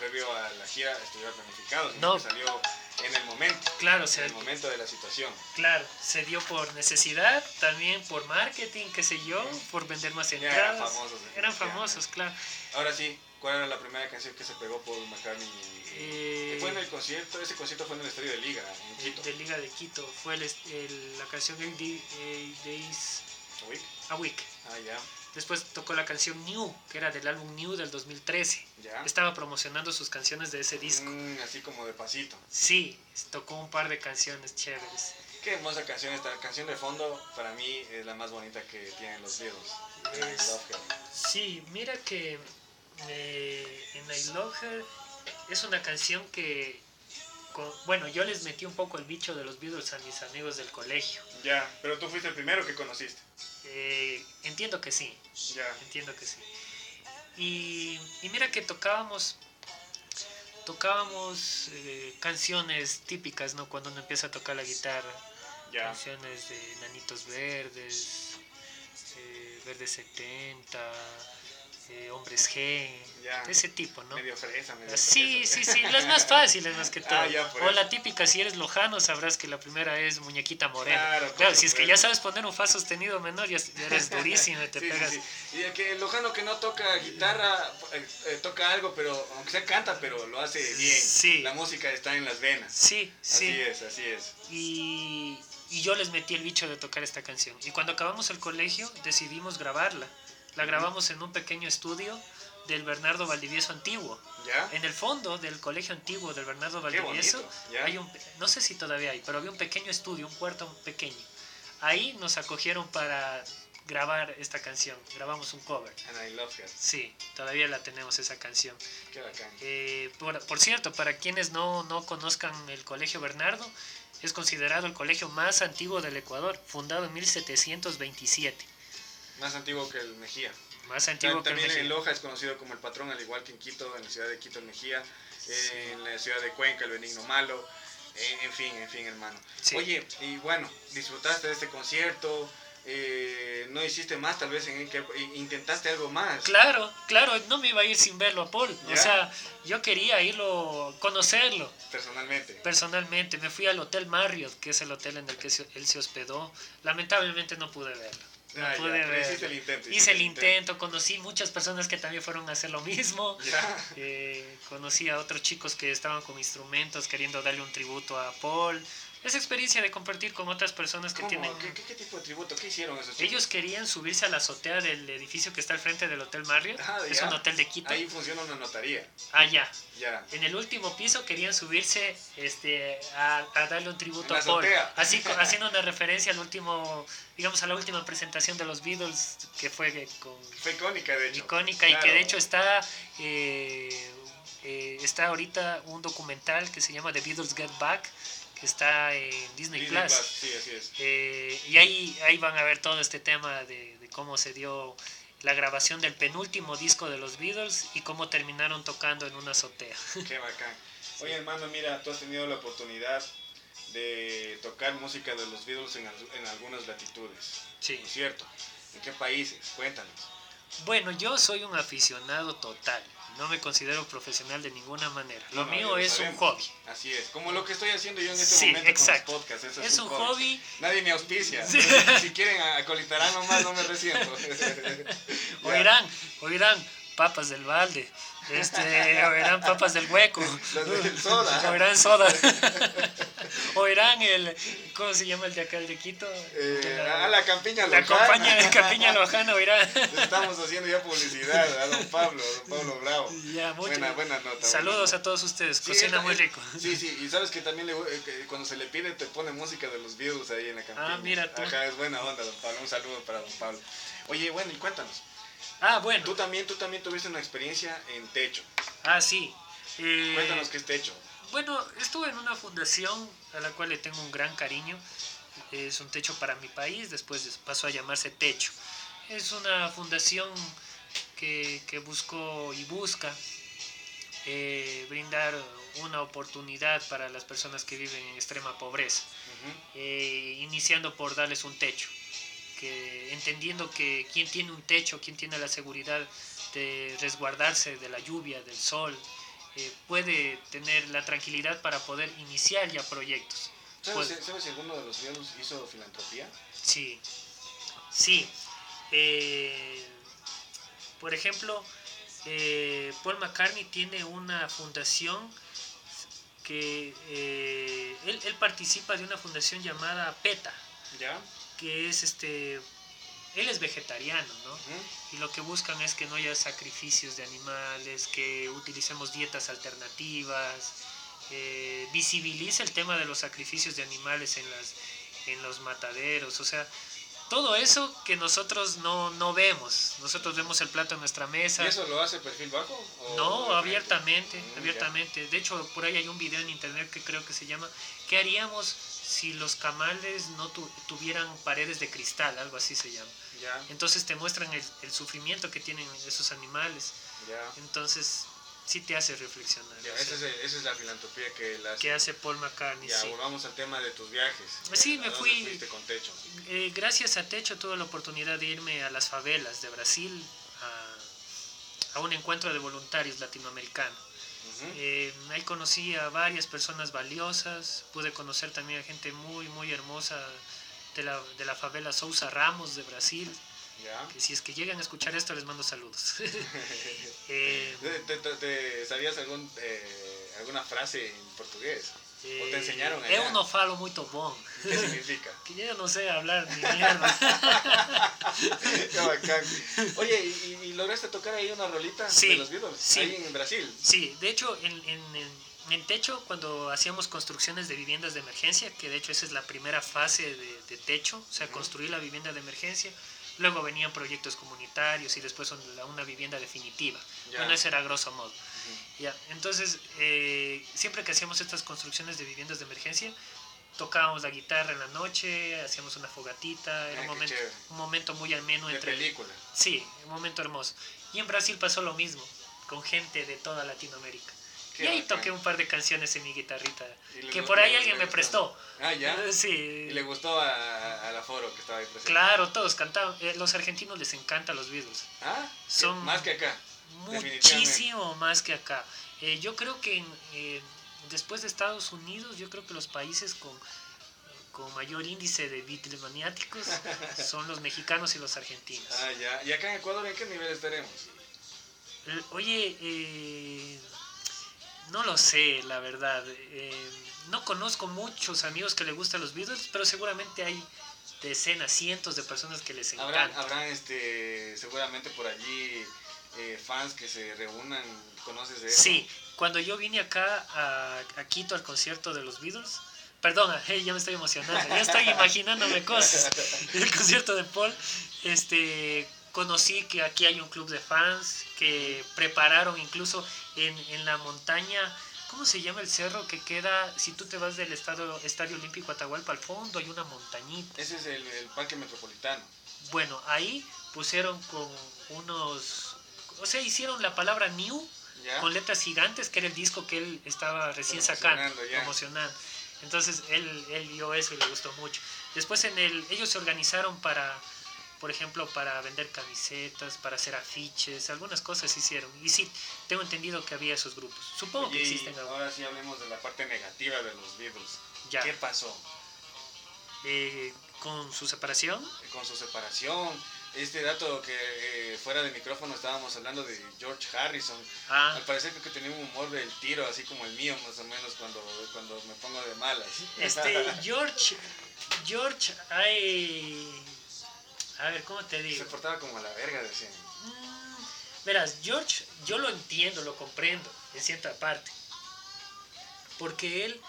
Speaker 1: previo a la gira estuviera planificado,
Speaker 2: no.
Speaker 1: que salió en el momento.
Speaker 2: Claro,
Speaker 1: en el momento de la situación.
Speaker 2: Claro, se dio por necesidad, también por marketing, qué sé yo, por vender más entradas.
Speaker 1: eran famosos.
Speaker 2: Eran famosos, claro.
Speaker 1: Ahora sí, ¿cuál era la primera canción que se pegó por McCartney? Eh, fue en el concierto, ese concierto fue en el estadio de Liga, en Quito.
Speaker 2: De, Liga de Quito, fue el, la canción Days...
Speaker 1: A Week.
Speaker 2: A Week.
Speaker 1: Ah, ya.
Speaker 2: Después tocó la canción New, que era del álbum New del 2013.
Speaker 1: ¿Ya?
Speaker 2: Estaba promocionando sus canciones de ese disco.
Speaker 1: Mm, así como de pasito.
Speaker 2: Sí, tocó un par de canciones chéveres.
Speaker 1: Qué hermosa canción esta. canción de fondo para mí es la más bonita que tienen los Beatles.
Speaker 2: sí, mira que eh, en I Love Her es una canción que bueno, yo les metí un poco el bicho de los Beatles a mis amigos del colegio.
Speaker 1: Ya, pero tú fuiste el primero que conociste.
Speaker 2: Eh, entiendo que sí.
Speaker 1: Ya.
Speaker 2: Entiendo que sí. Y, mira que tocábamos tocábamos eh, canciones típicas, ¿no? Cuando uno empieza a tocar la guitarra.
Speaker 1: Ya.
Speaker 2: Canciones de Nanitos Verdes, eh, Verdes 70, eh, Hombres G,
Speaker 1: Ya.
Speaker 2: ese tipo, ¿no?
Speaker 1: Medio fresa, medio
Speaker 2: Sí,
Speaker 1: fresa.
Speaker 2: sí, sí, las más fáciles más que (laughs) todo.
Speaker 1: Ah, ya, por
Speaker 2: o la típica, si eres lojano, sabrás que la primera es muñequita morena.
Speaker 1: Claro,
Speaker 2: Claro, si es que ya sabes poner un fa sostenido menor, ya (laughs) eres durísimo y te
Speaker 1: Sí,
Speaker 2: pegas.
Speaker 1: sí. Y el que el lojano que no toca guitarra, eh, eh, toca algo, pero aunque sea canta, pero lo hace bien.
Speaker 2: Sí.
Speaker 1: La música está en las venas.
Speaker 2: Sí, sí.
Speaker 1: Así es, así es.
Speaker 2: Y, y yo les metí el bicho de tocar esta canción. Y cuando acabamos el colegio decidimos grabarla. La grabamos en un pequeño estudio del Bernardo Valdivieso antiguo.
Speaker 1: ¿Ya?
Speaker 2: En el fondo del colegio antiguo del Bernardo Valdivieso hay un, no sé si todavía hay, pero había un pequeño estudio, un cuarto pequeño. Ahí nos acogieron para grabar esta canción. Grabamos un cover.
Speaker 1: And I love her.
Speaker 2: Sí, todavía la tenemos esa canción.
Speaker 1: Qué bacán.
Speaker 2: Eh, por, por cierto, para quienes no, no conozcan el Colegio Bernardo, es considerado el colegio más antiguo del Ecuador, fundado en 1727.
Speaker 1: Más antiguo que el Mejía.
Speaker 2: Más antiguo que el
Speaker 1: También en
Speaker 2: Mejía.
Speaker 1: Loja es conocido como el patrón, al igual que en Quito, en la ciudad de Quito el Mejía, en la ciudad de Cuenca el Benigno Malo, en fin, en fin, hermano.
Speaker 2: Sí.
Speaker 1: Oye, y bueno, disfrutaste de este concierto, eh, no hiciste más, tal vez en que intentaste algo más.
Speaker 2: Claro, claro, no me iba a ir sin verlo a Paul.
Speaker 1: ¿Ya?
Speaker 2: O sea, yo quería irlo, conocerlo
Speaker 1: Personalmente.
Speaker 2: personalmente. Me fui al Hotel Marriott, que es el hotel en el que se- él se hospedó. Lamentablemente no pude verlo.
Speaker 1: Ah,
Speaker 2: pude verlo.
Speaker 1: hiciste el intento,
Speaker 2: Hice el intento, conocí muchas personas que también fueron a hacer lo mismo. (laughs) Eh, conocí a otros chicos que estaban con instrumentos queriendo darle un tributo a Paul. Esa experiencia de compartir con otras personas que
Speaker 1: ¿Cómo?
Speaker 2: tienen...
Speaker 1: ¿Qué, qué, qué tipo de tributo? ¿Qué hicieron esos chicos?
Speaker 2: Ellos querían subirse a la azotea del edificio que está al frente del Hotel Marriott.
Speaker 1: Ah,
Speaker 2: es un hotel de Quito.
Speaker 1: Ahí funciona una notaría.
Speaker 2: Allá.
Speaker 1: Ya.
Speaker 2: En el último piso querían subirse este, a, a darle un tributo a Paul. Así, (laughs) haciendo una referencia al último, digamos, a la última presentación de los Beatles, que fue con
Speaker 1: Fue icónica, de hecho.
Speaker 2: icónica y que de hecho está eh, eh, está ahorita un documental que se llama The Beatles Get Back que está en Disney,
Speaker 1: Disney
Speaker 2: Plus,
Speaker 1: Plus, Sí, así es.
Speaker 2: Eh, y ahí ahí van a ver todo este tema de, de cómo se dio la grabación del penúltimo disco de los Beatles y cómo terminaron tocando en una azotea. (laughs)
Speaker 1: Qué bacán. Oye, hermano, mira, tú has tenido la oportunidad de tocar música de los Beatles en, en algunas latitudes,
Speaker 2: Sí.
Speaker 1: ¿no es cierto? ¿En qué países? Cuéntanos.
Speaker 2: Bueno, yo soy un aficionado total. No me considero profesional de ninguna manera. Lo
Speaker 1: No,
Speaker 2: mío
Speaker 1: lo
Speaker 2: es un hobby.
Speaker 1: Así es, como lo que estoy haciendo yo en este
Speaker 2: Sí,
Speaker 1: momento
Speaker 2: exacto.
Speaker 1: con los podcasts. eso
Speaker 2: Es un hobby.
Speaker 1: Nadie me auspicia.
Speaker 2: Sí.
Speaker 1: Si quieren acolitarán nomás, no me resiento. (laughs) (laughs)
Speaker 2: Oirán, oirán papas del balde. Este, oirán papas del hueco.
Speaker 1: Del soda.
Speaker 2: Oirán soda. Oirán el. ¿Cómo se llama el de acá, el de Quito?
Speaker 1: Eh,
Speaker 2: la,
Speaker 1: a la campiña
Speaker 2: la
Speaker 1: local.
Speaker 2: compañía de Campiña Lojana, oirán.
Speaker 1: Estamos haciendo ya publicidad a don Pablo, don Pablo Bravo.
Speaker 2: Ya, mucho.
Speaker 1: Buena, buena nota.
Speaker 2: Saludos
Speaker 1: buena
Speaker 2: a todos ustedes. Cocina muy rico.
Speaker 1: Sí, sí, y sabes que también le, eh, cuando se le pide te pone música de los Beatles ahí en la campiña.
Speaker 2: Ah, mira tú.
Speaker 1: Ajá, es buena onda, don Pablo. Un saludo para don Pablo. Oye, bueno, y cuéntanos.
Speaker 2: Ah, bueno.
Speaker 1: Tú también, tú también tuviste una experiencia en techo.
Speaker 2: Ah, sí. Eh,
Speaker 1: Cuéntanos qué es techo.
Speaker 2: Bueno, estuve en una fundación a la cual le tengo un gran cariño. Es un techo para mi país, después pasó a llamarse Techo. Es una fundación que, que buscó y busca eh, brindar una oportunidad para las personas que viven en extrema pobreza, eh, iniciando por darles un techo, que entendiendo que quien tiene un techo, quien tiene la seguridad de resguardarse de la lluvia, del sol, eh, puede tener la tranquilidad para poder iniciar ya proyectos.
Speaker 1: ¿Sabes,
Speaker 2: Pues-
Speaker 1: ¿Sabes si alguno de los Beatles hizo filantropía?
Speaker 2: Sí, sí. Eh, por ejemplo, eh, Paul McCartney tiene una fundación que él, él participa de una fundación llamada PETA,
Speaker 1: ¿Ya?
Speaker 2: Que es este, él es vegetariano, ¿no? Y lo que buscan es que no haya sacrificios de animales, que utilicemos dietas alternativas, eh, visibiliza el tema de los sacrificios de animales en, las, en los mataderos, o sea, todo eso que nosotros no, no vemos. Nosotros vemos el plato en nuestra mesa.
Speaker 1: ¿Y eso lo hace perfil bajo? o
Speaker 2: No, abiertamente,
Speaker 1: Mm,
Speaker 2: abiertamente. De hecho, por ahí hay un video en internet que creo que se llama ¿Qué haríamos si los camales no tu- tuvieran paredes de cristal? Algo así se llama. Entonces te muestran el, el sufrimiento que tienen esos animales. Entonces sí te hace reflexionar.
Speaker 1: Ya, esa, es, esa es la filantropía que hace.
Speaker 2: ¿Qué hace Paul McCartney?
Speaker 1: Ya,
Speaker 2: Sí.
Speaker 1: volvamos al tema de tus viajes.
Speaker 2: Sí,
Speaker 1: ¿A
Speaker 2: me fui-
Speaker 1: fuiste con techo?
Speaker 2: Eh, gracias a Techo tuve la oportunidad de irme a las favelas de Brasil, a, a un encuentro de voluntarios latinoamericanos.
Speaker 1: Ujú.
Speaker 2: Eh, ahí conocí a varias personas valiosas, pude conocer también a gente muy, muy hermosa de la, de la favela Sousa Ramos de Brasil,
Speaker 1: Ya.
Speaker 2: que si es que llegan a escuchar esto les mando saludos. (laughs) Eh,
Speaker 1: ¿Te, te- te- sabías algún, eh, alguna frase en portugués? ¿O te enseñaron allá?
Speaker 2: Eu não falo muito bom,
Speaker 1: ¿Qué significa? (laughs)
Speaker 2: que yo no sé hablar ni mierda. (laughs)
Speaker 1: Qué bacán. Oye, ¿y, y lograste tocar ahí una rolita
Speaker 2: Sí,
Speaker 1: de los Beatles?
Speaker 2: sí.
Speaker 1: Ahí en Brasil.
Speaker 2: Sí, de hecho, en, en, en- en techo, cuando hacíamos construcciones de viviendas de emergencia, que de hecho esa es la primera fase de, de techo, o sea,
Speaker 1: Ujú.
Speaker 2: construir la vivienda de emergencia, luego venían proyectos comunitarios y después una vivienda definitiva.
Speaker 1: Ya.
Speaker 2: Bueno, ese era grosso modo. Ya, entonces, eh, siempre que hacíamos estas construcciones de viviendas de emergencia, tocábamos la guitarra en la noche, hacíamos una fogatita, era un momento, un momento muy ameno
Speaker 1: De
Speaker 2: entre...
Speaker 1: película.
Speaker 2: Sí, un momento hermoso. Y en Brasil pasó lo mismo, con gente de toda Latinoamérica. Y ahí toqué un par de canciones en mi guitarrita, que por ahí alguien me prestó.
Speaker 1: Ah, ya.
Speaker 2: Eh, Sí.
Speaker 1: Y le gustó a, a- al aforo que estaba ahí presente.
Speaker 2: Claro, todos cantaban. Eh, los argentinos les encantan los Beatles.
Speaker 1: Ah,
Speaker 2: Son-
Speaker 1: más que acá.
Speaker 2: Muchísimo más que acá. Eh, yo creo que en, eh, después de Estados Unidos, yo creo que los países con, con mayor índice de Beatlemaniáticos (laughs) son los mexicanos y los argentinos.
Speaker 1: Ah, ya. ¿Y acá en Ecuador en qué nivel estaremos?
Speaker 2: Oye, eh, no lo sé, la verdad. Eh, no conozco muchos amigos que le gustan los Beatles, pero seguramente hay decenas, cientos de personas que les
Speaker 1: Habrán,
Speaker 2: encanta.
Speaker 1: habrán este, seguramente por allí eh, fans que se reúnan. ¿Conoces de eso?
Speaker 2: Sí, cuando yo vine acá a, a Quito al concierto de los Beatles, perdón, (laughs) eh, ya me estoy emocionando, ya estoy imaginándome cosas. (laughs) El concierto de Paul, este, conocí que aquí hay un club de fans que prepararon incluso en, en la montaña. ¿Cómo se llama el cerro que queda? Si tú te vas del estadio, estadio Olímpico Atahualpa al fondo, hay una montañita.
Speaker 1: Ese es el, el parque metropolitano.
Speaker 2: Bueno, ahí pusieron con unos. O sea, hicieron la palabra new
Speaker 1: ¿Ya?
Speaker 2: con letras gigantes, que era el disco que él estaba recién sacando,
Speaker 1: Promocionando, ya.
Speaker 2: promocionando. Entonces él, él vio eso y le gustó mucho. Después en el, ellos se organizaron para, por ejemplo, para vender camisetas, para hacer afiches, algunas cosas hicieron. Y sí, tengo entendido que había esos grupos. Supongo
Speaker 1: Oye,
Speaker 2: que existen ahora.
Speaker 1: ahora sí hablemos de la parte negativa de los Beatles.
Speaker 2: Ya.
Speaker 1: ¿Qué pasó?
Speaker 2: Eh, con su separación,
Speaker 1: Con su separación. Este dato que eh, fuera de micrófono estábamos hablando de George Harrison.
Speaker 2: ah,
Speaker 1: Al parecer creo que tenía un humor del tiro, así como el mío más o menos cuando, cuando me pongo de malas.
Speaker 2: este, (laughs) George, George, hay, a ver, ¿cómo te
Speaker 1: Se
Speaker 2: digo?
Speaker 1: portaba como a la verga, decían.
Speaker 2: Mm, Verás, George, yo lo entiendo, lo comprendo en cierta parte. Porque él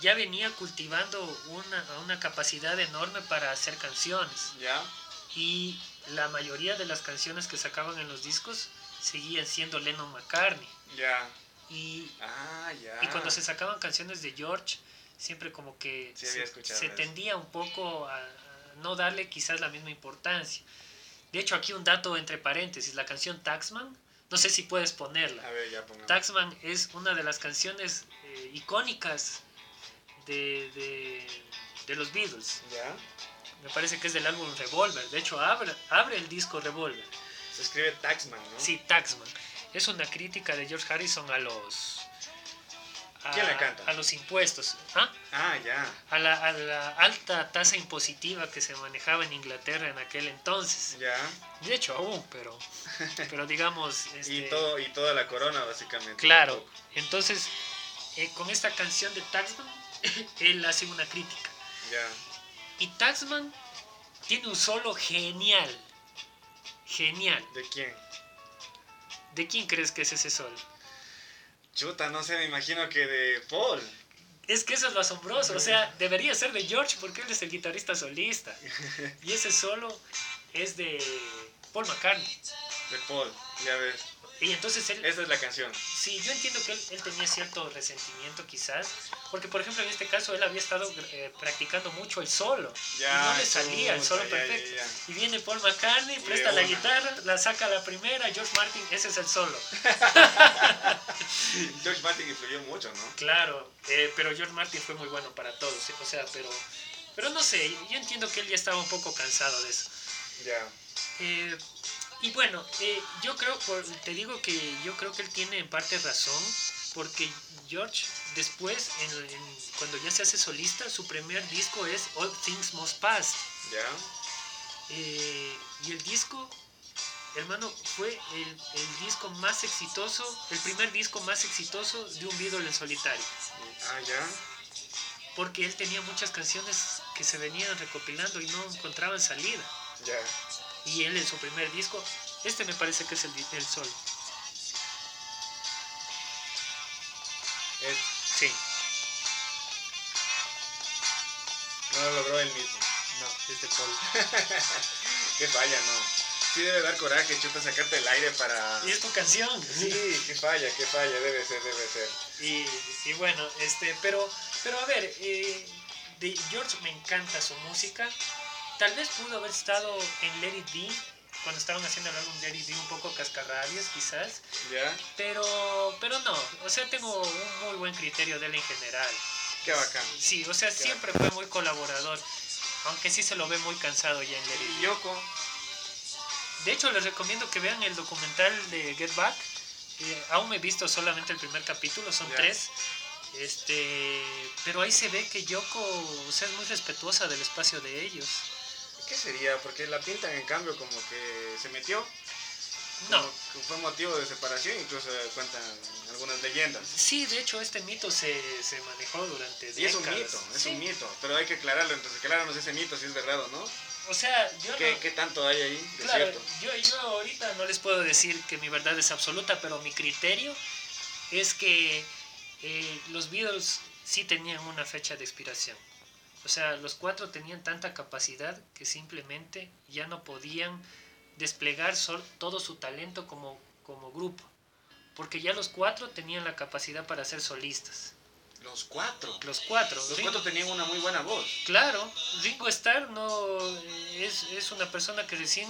Speaker 2: ya venía cultivando una, una capacidad enorme para hacer canciones.
Speaker 1: ¿Ya?
Speaker 2: Y la mayoría de las canciones que sacaban en los discos seguían siendo Lennon McCartney.
Speaker 1: Ya.
Speaker 2: Y,
Speaker 1: Ah, ya.
Speaker 2: y cuando se sacaban canciones de George, siempre como que
Speaker 1: Sí,
Speaker 2: se, se tendía un poco a no darle quizás la misma importancia. De hecho, aquí un dato entre paréntesis, la canción Taxman, no sé si puedes ponerla.
Speaker 1: A ver, ya.
Speaker 2: Taxman es una de las canciones eh, icónicas de, de, de los Beatles.
Speaker 1: ¿Ya?
Speaker 2: Me parece que es del álbum Revolver. De hecho, abre, abre el disco Revolver.
Speaker 1: Se escribe Taxman, ¿no?
Speaker 2: Sí, Taxman. Es una crítica de George Harrison a los... a-
Speaker 1: ¿Quién la canta?
Speaker 2: A los impuestos. ¿Ah?
Speaker 1: Ah, ya.
Speaker 2: A la, a la alta tasa impositiva que se manejaba en Inglaterra en aquel entonces.
Speaker 1: Ya.
Speaker 2: De hecho, aún, pero, (laughs) pero digamos...
Speaker 1: Y,
Speaker 2: este,
Speaker 1: todo, y toda la corona, básicamente.
Speaker 2: Claro, entonces eh, con esta canción de Taxman, (coughs) él hace una crítica.
Speaker 1: Ya.
Speaker 2: Y Taxman tiene un solo genial. Genial.
Speaker 1: ¿De quién?
Speaker 2: ¿De quién crees que es ese solo?
Speaker 1: Chuta, no sé, me imagino que de Paul.
Speaker 2: Es que eso es lo asombroso. O sea, (laughs) debería ser de George porque él es el guitarrista solista. Y ese solo es de Paul McCartney.
Speaker 1: De Paul, ya ves.
Speaker 2: Y entonces él,
Speaker 1: Esa es la canción.
Speaker 2: Sí, yo entiendo que él, él tenía cierto resentimiento quizás, porque por ejemplo en este caso él había estado eh, practicando mucho el solo
Speaker 1: Ya,
Speaker 2: y no le salía el solo
Speaker 1: ya,
Speaker 2: perfecto.
Speaker 1: ya.
Speaker 2: Y viene Paul McCartney,
Speaker 1: Y
Speaker 2: presta la guitarra, la saca a la primera, George Martin, ese es el solo. (laughs)
Speaker 1: George Martin influyó mucho, ¿no?
Speaker 2: Claro, eh, pero George Martin fue muy bueno para todos, eh, o sea, pero, pero no sé, yo entiendo que él ya estaba un poco cansado de eso.
Speaker 1: Ya.
Speaker 2: Eh, Y bueno, eh, yo creo, por- te digo que yo creo que él tiene en parte razón, porque George después, en- en- cuando ya se hace solista, su primer disco es All Things Must Pass.
Speaker 1: Ya.
Speaker 2: Eh, y el disco, hermano, fue el, el disco más exitoso, el primer disco más exitoso de un Beatle en solitario.
Speaker 1: Ah, ya.
Speaker 2: Porque él tenía muchas canciones que se venían recopilando y no encontraban salida.
Speaker 1: Ya.
Speaker 2: Y él en su primer disco, este me parece que es el, el sol.
Speaker 1: Es-
Speaker 2: Sí,
Speaker 1: no lo logró él mismo.
Speaker 2: no, es de Paul. (laughs)
Speaker 1: Qué falla, ¿no? Sí debe dar coraje, chuta, sacarte el aire para...
Speaker 2: Y es tu canción.
Speaker 1: Sí, qué falla, qué falla, debe ser, debe ser.
Speaker 2: Y, y bueno, este, pero, pero a ver, eh, de George me encanta su música. Tal vez pudo haber estado en Let It Be, cuando estaban haciendo el álbum Let It Be, un poco cascarrabias quizás. Pero, pero no, o sea, tengo un muy buen criterio de él en general.
Speaker 1: Qué bacán.
Speaker 2: Sí, o sea, siempre fue muy colaborador, aunque sí se lo ve muy cansado ya en Let It Be.
Speaker 1: Yoko,
Speaker 2: De hecho, les recomiendo que vean el documental de Get Back. Eh, aún me he visto solamente el primer capítulo, son tres. Este, pero ahí se ve que Yoko o sea, es muy respetuosa del espacio de ellos.
Speaker 1: ¿Qué sería? Porque la pintan en cambio como que se metió.
Speaker 2: No,
Speaker 1: como fue motivo de separación, incluso cuentan algunas leyendas.
Speaker 2: sí, de hecho este mito se, se manejó durante
Speaker 1: Y es un mito, es
Speaker 2: Sí.
Speaker 1: un mito, pero hay que aclararlo, entonces aclararnos ese mito si es verdad o no.
Speaker 2: O sea, yo
Speaker 1: ¿Qué,
Speaker 2: no-
Speaker 1: qué tanto hay ahí de
Speaker 2: Claro,
Speaker 1: cierto?
Speaker 2: yo, yo ahorita no les puedo decir que mi verdad es absoluta, pero mi criterio es que eh, los Beatles sí tenían una fecha de expiración. O sea, los cuatro tenían tanta capacidad que simplemente ya no podían desplegar todo su talento como, como grupo. Porque ya los cuatro tenían la capacidad para ser solistas.
Speaker 1: Los cuatro.
Speaker 2: Los cuatro.
Speaker 1: Los
Speaker 2: Ringo-
Speaker 1: cuatro tenían una muy buena voz.
Speaker 2: Claro, Ringo Starr no es, es una persona que recién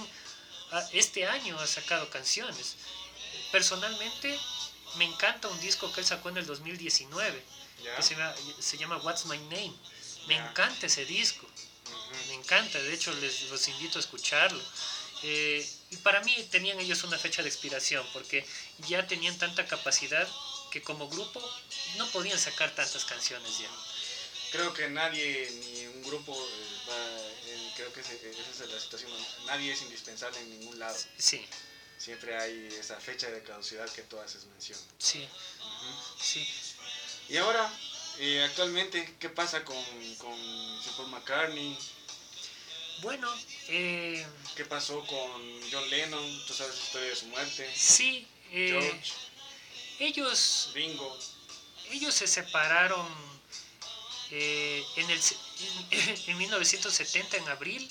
Speaker 2: ah, este año ha sacado canciones. Personalmente me encanta un disco que él sacó en el 2019
Speaker 1: ¿Ya?
Speaker 2: que se llama, se llama What's My Name. Me encanta ese disco, me encanta, de hecho les los invito a escucharlo. Eh, y para mí tenían ellos una fecha de expiración porque ya tenían tanta capacidad que como grupo no podían sacar tantas canciones ya.
Speaker 1: Creo que nadie, ni un grupo, eh, va, en- creo que esa es la situación. Nadie es indispensable en ningún lado.
Speaker 2: Sí,
Speaker 1: Siempre hay esa fecha de caducidad que tú haces mención.
Speaker 2: sí, sí.
Speaker 1: Y ahora, eh, actualmente, ¿qué pasa con, con Paul McCartney?
Speaker 2: Bueno, eh,
Speaker 1: ¿Qué pasó con John Lennon? Tú sabes la historia de su muerte.
Speaker 2: sí, eh,
Speaker 1: George,
Speaker 2: ellos,
Speaker 1: Ringo.
Speaker 2: ellos se separaron eh, en, el, en, (laughs) en 1970, en abril.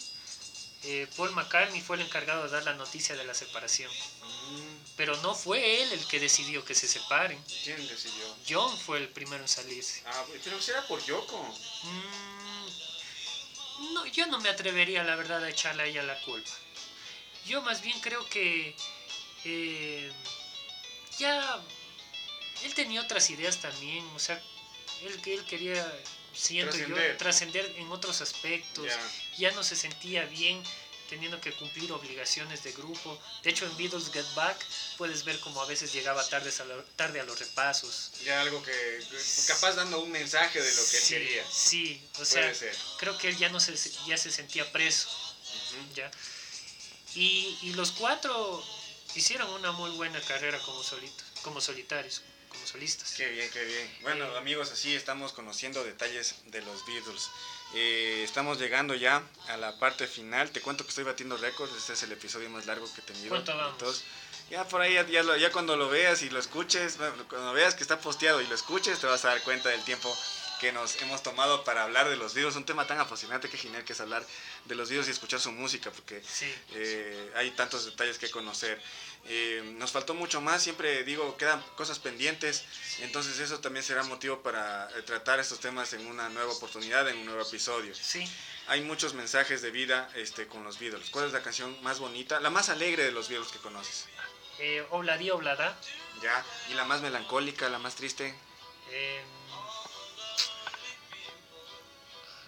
Speaker 2: Eh, Paul McCartney fue el encargado de dar la noticia de la separación.
Speaker 1: Mm,
Speaker 2: Pero no fue él el que decidió que se separen.
Speaker 1: ¿Quién decidió?
Speaker 2: John fue el primero en salirse.
Speaker 1: Ah, pero será por Yoko.
Speaker 2: Mm, no, yo no me atrevería, la verdad, a echarle a ella la culpa. Yo más bien creo que eh, ya él tenía otras ideas también, o sea, él, él quería, siento yo,
Speaker 1: Trascender.
Speaker 2: trascender en otros aspectos,
Speaker 1: Ya.
Speaker 2: ya no se sentía bien teniendo que cumplir obligaciones de grupo. De hecho, en Beatles Get Back puedes ver como a veces llegaba tarde a, tarde a los repasos.
Speaker 1: Ya algo que, capaz dando un mensaje de lo que él
Speaker 2: sí,
Speaker 1: quería.
Speaker 2: Sí, o sea, creo que él ya no se, ya se sentía preso. ¿ya? Y, y los cuatro hicieron una muy buena carrera como solitos, como solitarios, solistas.
Speaker 1: Qué bien, qué bien. Bueno,
Speaker 2: Eh,
Speaker 1: amigos, así estamos conociendo detalles de los Beatles. Eh, estamos llegando ya a la parte final. Te cuento que estoy batiendo récords. Este es el episodio más largo que he tenido.
Speaker 2: ¿Cuánto vamos?
Speaker 1: Entonces, ya por ahí, ya, ya lo- ya cuando lo veas y lo escuches, cuando veas que está posteado y lo escuches, te vas a dar cuenta del tiempo que nos hemos tomado para hablar de los Beatles. Un tema tan apasionante, que genial que es hablar de los Beatles y escuchar su música, porque
Speaker 2: Sí,
Speaker 1: eh, hay tantos detalles que conocer. Eh, nos faltó mucho más, siempre digo, quedan cosas pendientes, entonces eso también será motivo para eh, tratar estos temas en una nueva oportunidad, en un nuevo episodio.
Speaker 2: sí.
Speaker 1: Hay muchos mensajes de vida este, con los Beatles. ¿Cuál es la canción más bonita, la más alegre de los Beatles que conoces?
Speaker 2: Eh, Obladí, Oblada.
Speaker 1: ¿Ya? ¿Y la más melancólica, la más triste?
Speaker 2: eh,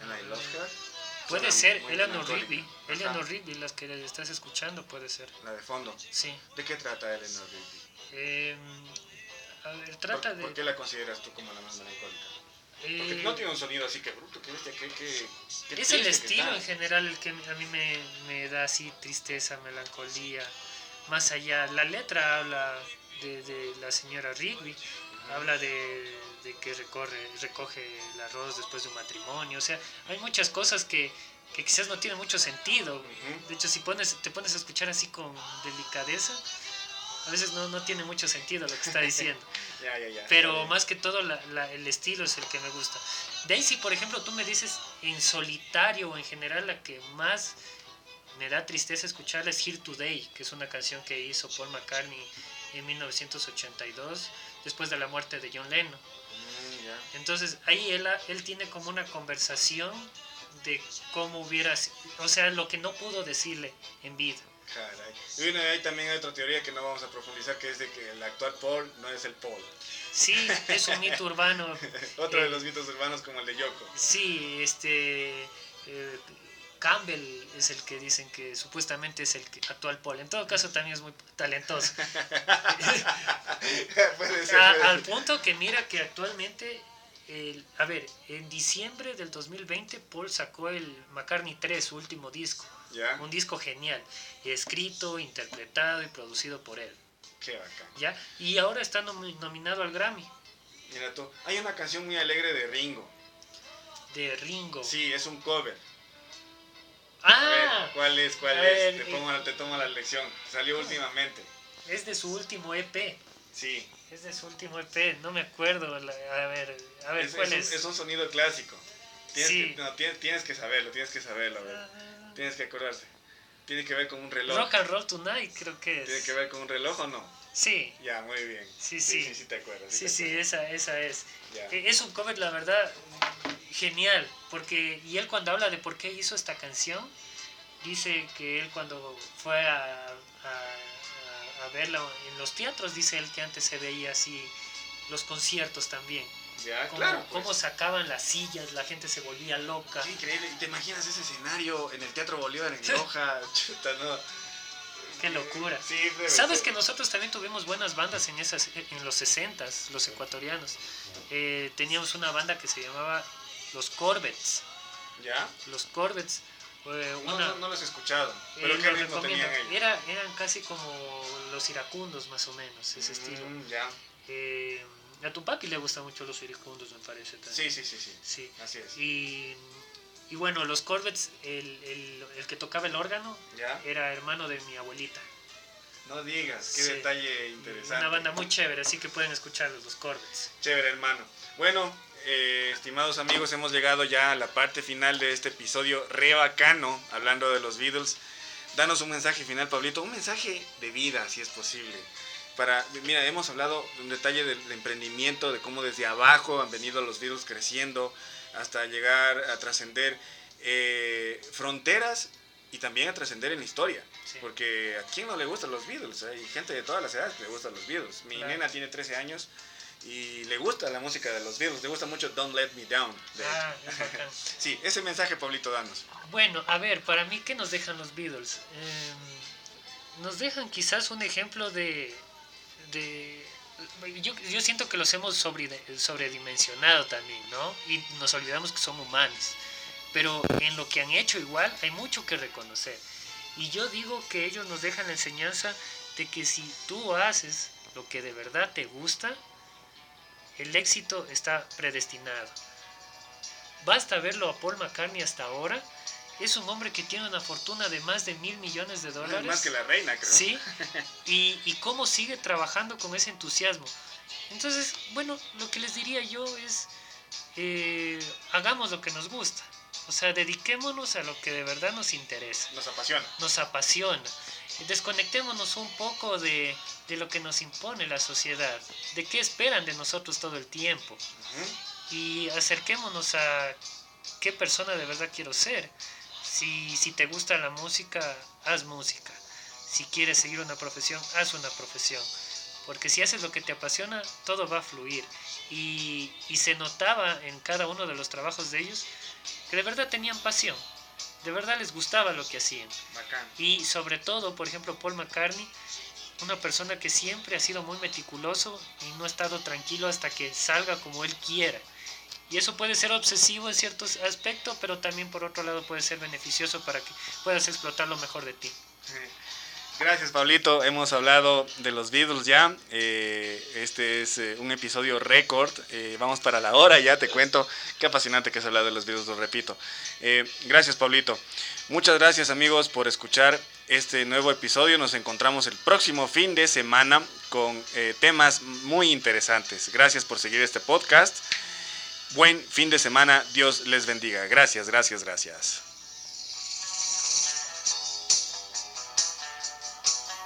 Speaker 1: I Lost Her.
Speaker 2: Puede ser Eleanor. Rigby. Eleanor Rigby, las que estás escuchando, puede ser.
Speaker 1: La de fondo.
Speaker 2: Sí.
Speaker 1: ¿De qué trata Eleanor Rigby?
Speaker 2: Eh, a ver, trata
Speaker 1: ¿Por,
Speaker 2: de.
Speaker 1: por qué la consideras tú como la más melancólica? Porque
Speaker 2: eh,
Speaker 1: no tiene un sonido así que bruto, que bestia, que, que, que
Speaker 2: es el estilo en general el que a mí me, me da así tristeza, melancolía. Más allá, la letra habla de, de la señora Rigby, habla de, de que recorre, recoge el arroz después de un matrimonio. O sea, hay muchas cosas que, que quizás no tienen mucho sentido. De hecho, si pones, te pones a escuchar así con delicadeza, a veces no, no tiene mucho sentido lo que está (laughs) diciendo.
Speaker 1: Ya, ya, ya.
Speaker 2: Pero más que todo la- la- el estilo es el que me gusta. Daisy, por ejemplo, tú me dices en solitario o en general la que más me da tristeza escuchar es Here Today, que es una canción que hizo Paul McCartney en 1982, después de la muerte de John Lennon.
Speaker 1: Mm.
Speaker 2: Entonces ahí él, él tiene como una conversación de cómo hubiera, o sea, lo que no pudo decirle en vida.
Speaker 1: Caray. Y bueno, ahí también hay otra teoría que no vamos a profundizar, que es de que el actual Paul no es el Paul.
Speaker 2: Sí, es un mito urbano (laughs)
Speaker 1: Otro
Speaker 2: Eh,
Speaker 1: de los mitos urbanos como el de Yoko.
Speaker 2: Sí, este eh, Campbell es el que dicen que supuestamente es el que- actual Paul. En todo caso también es muy talentoso. (laughs)
Speaker 1: puede ser.
Speaker 2: A-
Speaker 1: puede
Speaker 2: al
Speaker 1: ser.
Speaker 2: punto que mira que actualmente, el- a ver, en diciembre del 2020 Paul sacó el McCartney 3, su último disco.
Speaker 1: Ya,
Speaker 2: Un disco genial, escrito, interpretado y producido por él.
Speaker 1: qué bacán.
Speaker 2: ¿ya? Y ahora está nomi- nominado al Grammy
Speaker 1: Mira tú, hay una canción muy alegre de Ringo.
Speaker 2: de Ringo.
Speaker 1: Sí, es un cover.
Speaker 2: ¡Ah!
Speaker 1: ver, ¿cuál es? ¿Cuál
Speaker 2: ver,
Speaker 1: es? Te,
Speaker 2: eh.
Speaker 1: pongo, te tomo la lección. Salió últimamente.
Speaker 2: Es de su último EP.
Speaker 1: Sí.
Speaker 2: Es de su último EP, no me acuerdo. la- a ver, a ver,
Speaker 1: Es,
Speaker 2: ¿cuál
Speaker 1: es
Speaker 2: es?
Speaker 1: un, es un sonido clásico. Tienes,
Speaker 2: Sí.
Speaker 1: que, no, tienes, tienes que saberlo, tienes que saberlo. a ver.
Speaker 2: Ah,
Speaker 1: Tienes que acordarte. Tiene que ver con un reloj.
Speaker 2: Rock and Roll Tonight, creo que
Speaker 1: ¿Tiene
Speaker 2: es.
Speaker 1: que ver con un reloj o no?
Speaker 2: Sí,
Speaker 1: Ya, muy bien.
Speaker 2: Sí,
Speaker 1: Sí,
Speaker 2: sí.
Speaker 1: sí, sí te acuerdas.
Speaker 2: sí,
Speaker 1: te
Speaker 2: sí,
Speaker 1: acuerdas.
Speaker 2: esa, esa es.
Speaker 1: Ya.
Speaker 2: Eh, Es un cover, la verdad, genial. Porque, y él cuando habla de por qué hizo esta canción, dice que él cuando fue a, a, a- verla en los teatros, dice él que antes se veía así los conciertos también.
Speaker 1: Ya,
Speaker 2: Cómo,
Speaker 1: claro. pues.
Speaker 2: cómo sacaban las sillas, la gente se volvía loca.
Speaker 1: Qué increíble. ¿Y te imaginas ese escenario en el Teatro Bolívar en Loja? (laughs) Chuta, no.
Speaker 2: Qué locura.
Speaker 1: Sí,
Speaker 2: Sabes
Speaker 1: ser.
Speaker 2: que nosotros también tuvimos buenas bandas en esas en los 60 los ecuatorianos. Eh, teníamos una banda que se llamaba Los Corvettes.
Speaker 1: ¿Ya?
Speaker 2: Los Corvettes. eh,
Speaker 1: No,
Speaker 2: una,
Speaker 1: no, no los he escuchado.
Speaker 2: eh,
Speaker 1: ¿Pero qué
Speaker 2: lo
Speaker 1: ritmo tenían ellos?
Speaker 2: Era, eran casi como los iracundos, más o menos, ese estilo.
Speaker 1: Mm, ya.
Speaker 2: Eh, a tu papi le gustan mucho los iracundos, me parece. También.
Speaker 1: Sí, sí, sí, sí.
Speaker 2: Sí.
Speaker 1: Así es.
Speaker 2: Y, y bueno, los Corvettes, el, el, el que tocaba el órgano,
Speaker 1: ¿Ya?
Speaker 2: era hermano de mi abuelita.
Speaker 1: No digas, qué
Speaker 2: Sí.
Speaker 1: detalle interesante.
Speaker 2: Una banda muy chévere, así que pueden escucharlos, los Corvettes.
Speaker 1: Chévere, hermano. Bueno, eh, estimados amigos, hemos llegado ya a la parte final de este episodio re bacano, hablando de los Beatles. Danos un mensaje final, Pablito, un mensaje de vida, si es posible. Para, mira, hemos hablado en detalle del emprendimiento, de cómo desde abajo han venido los Beatles creciendo hasta llegar a trascender eh, fronteras y también a trascender en la historia.
Speaker 2: Sí.
Speaker 1: Porque a quién no le gustan los Beatles, hay gente de todas las edades que le gustan los Beatles. Mi
Speaker 2: Claro.
Speaker 1: nena tiene 13 años y le gusta la música de los Beatles, le gusta mucho Don't Let Me Down. de.
Speaker 2: Ah. (laughs)
Speaker 1: Sí, ese mensaje, Pablito, danos.
Speaker 2: Bueno, a ver, para mí, ¿qué nos dejan los Beatles? Eh, nos dejan quizás un ejemplo de... de yo, yo siento que los hemos sobre, sobredimensionado también, ¿no? Y nos olvidamos que son humanos. Pero en lo que han hecho igual hay mucho que reconocer. Y yo digo que ellos nos dejan la enseñanza de que si tú haces lo que de verdad te gusta, el éxito está predestinado. Basta verlo a Paul McCartney hasta ahora. Es un hombre que tiene una fortuna de más de mil millones de dólares.
Speaker 1: Más que la reina, creo.
Speaker 2: Sí, (laughs) y, y cómo sigue trabajando con ese entusiasmo. Entonces, bueno, lo que les diría yo es, eh, hagamos lo que nos gusta. O sea, dediquémonos a lo que de verdad nos interesa,
Speaker 1: Nos apasiona.
Speaker 2: nos apasiona. Desconectémonos un poco de, de lo que nos impone la sociedad, de qué esperan de nosotros todo el tiempo
Speaker 1: Ujú.
Speaker 2: y acerquémonos a qué persona de verdad quiero ser. Si, si te gusta la música, haz música. Si quieres seguir una profesión, haz una profesión. Porque si haces lo que te apasiona, todo va a fluir. Y, y se notaba en cada uno de los trabajos de ellos que de verdad tenían pasión. de verdad les gustaba lo que hacían. Y sobre todo, por ejemplo, Paul McCartney, una persona que siempre ha sido muy meticuloso y no ha estado tranquilo hasta que salga como él quiera. Y eso puede ser obsesivo en ciertos aspectos, pero también por otro lado puede ser beneficioso para que puedas explotar lo mejor de ti.
Speaker 1: Gracias, Pablito. Hemos hablado de los Beatles ya. Eh, este es eh, un episodio récord. Eh, vamos para la hora ya, te cuento. Qué apasionante que es hablar de los Beatles, lo repito. gracias, Pablito. Muchas gracias, amigos, por escuchar este nuevo episodio. Nos encontramos el próximo fin de semana con temas muy interesantes. Gracias por seguir este podcast. Buen fin de semana. Dios les bendiga. Gracias, gracias, gracias.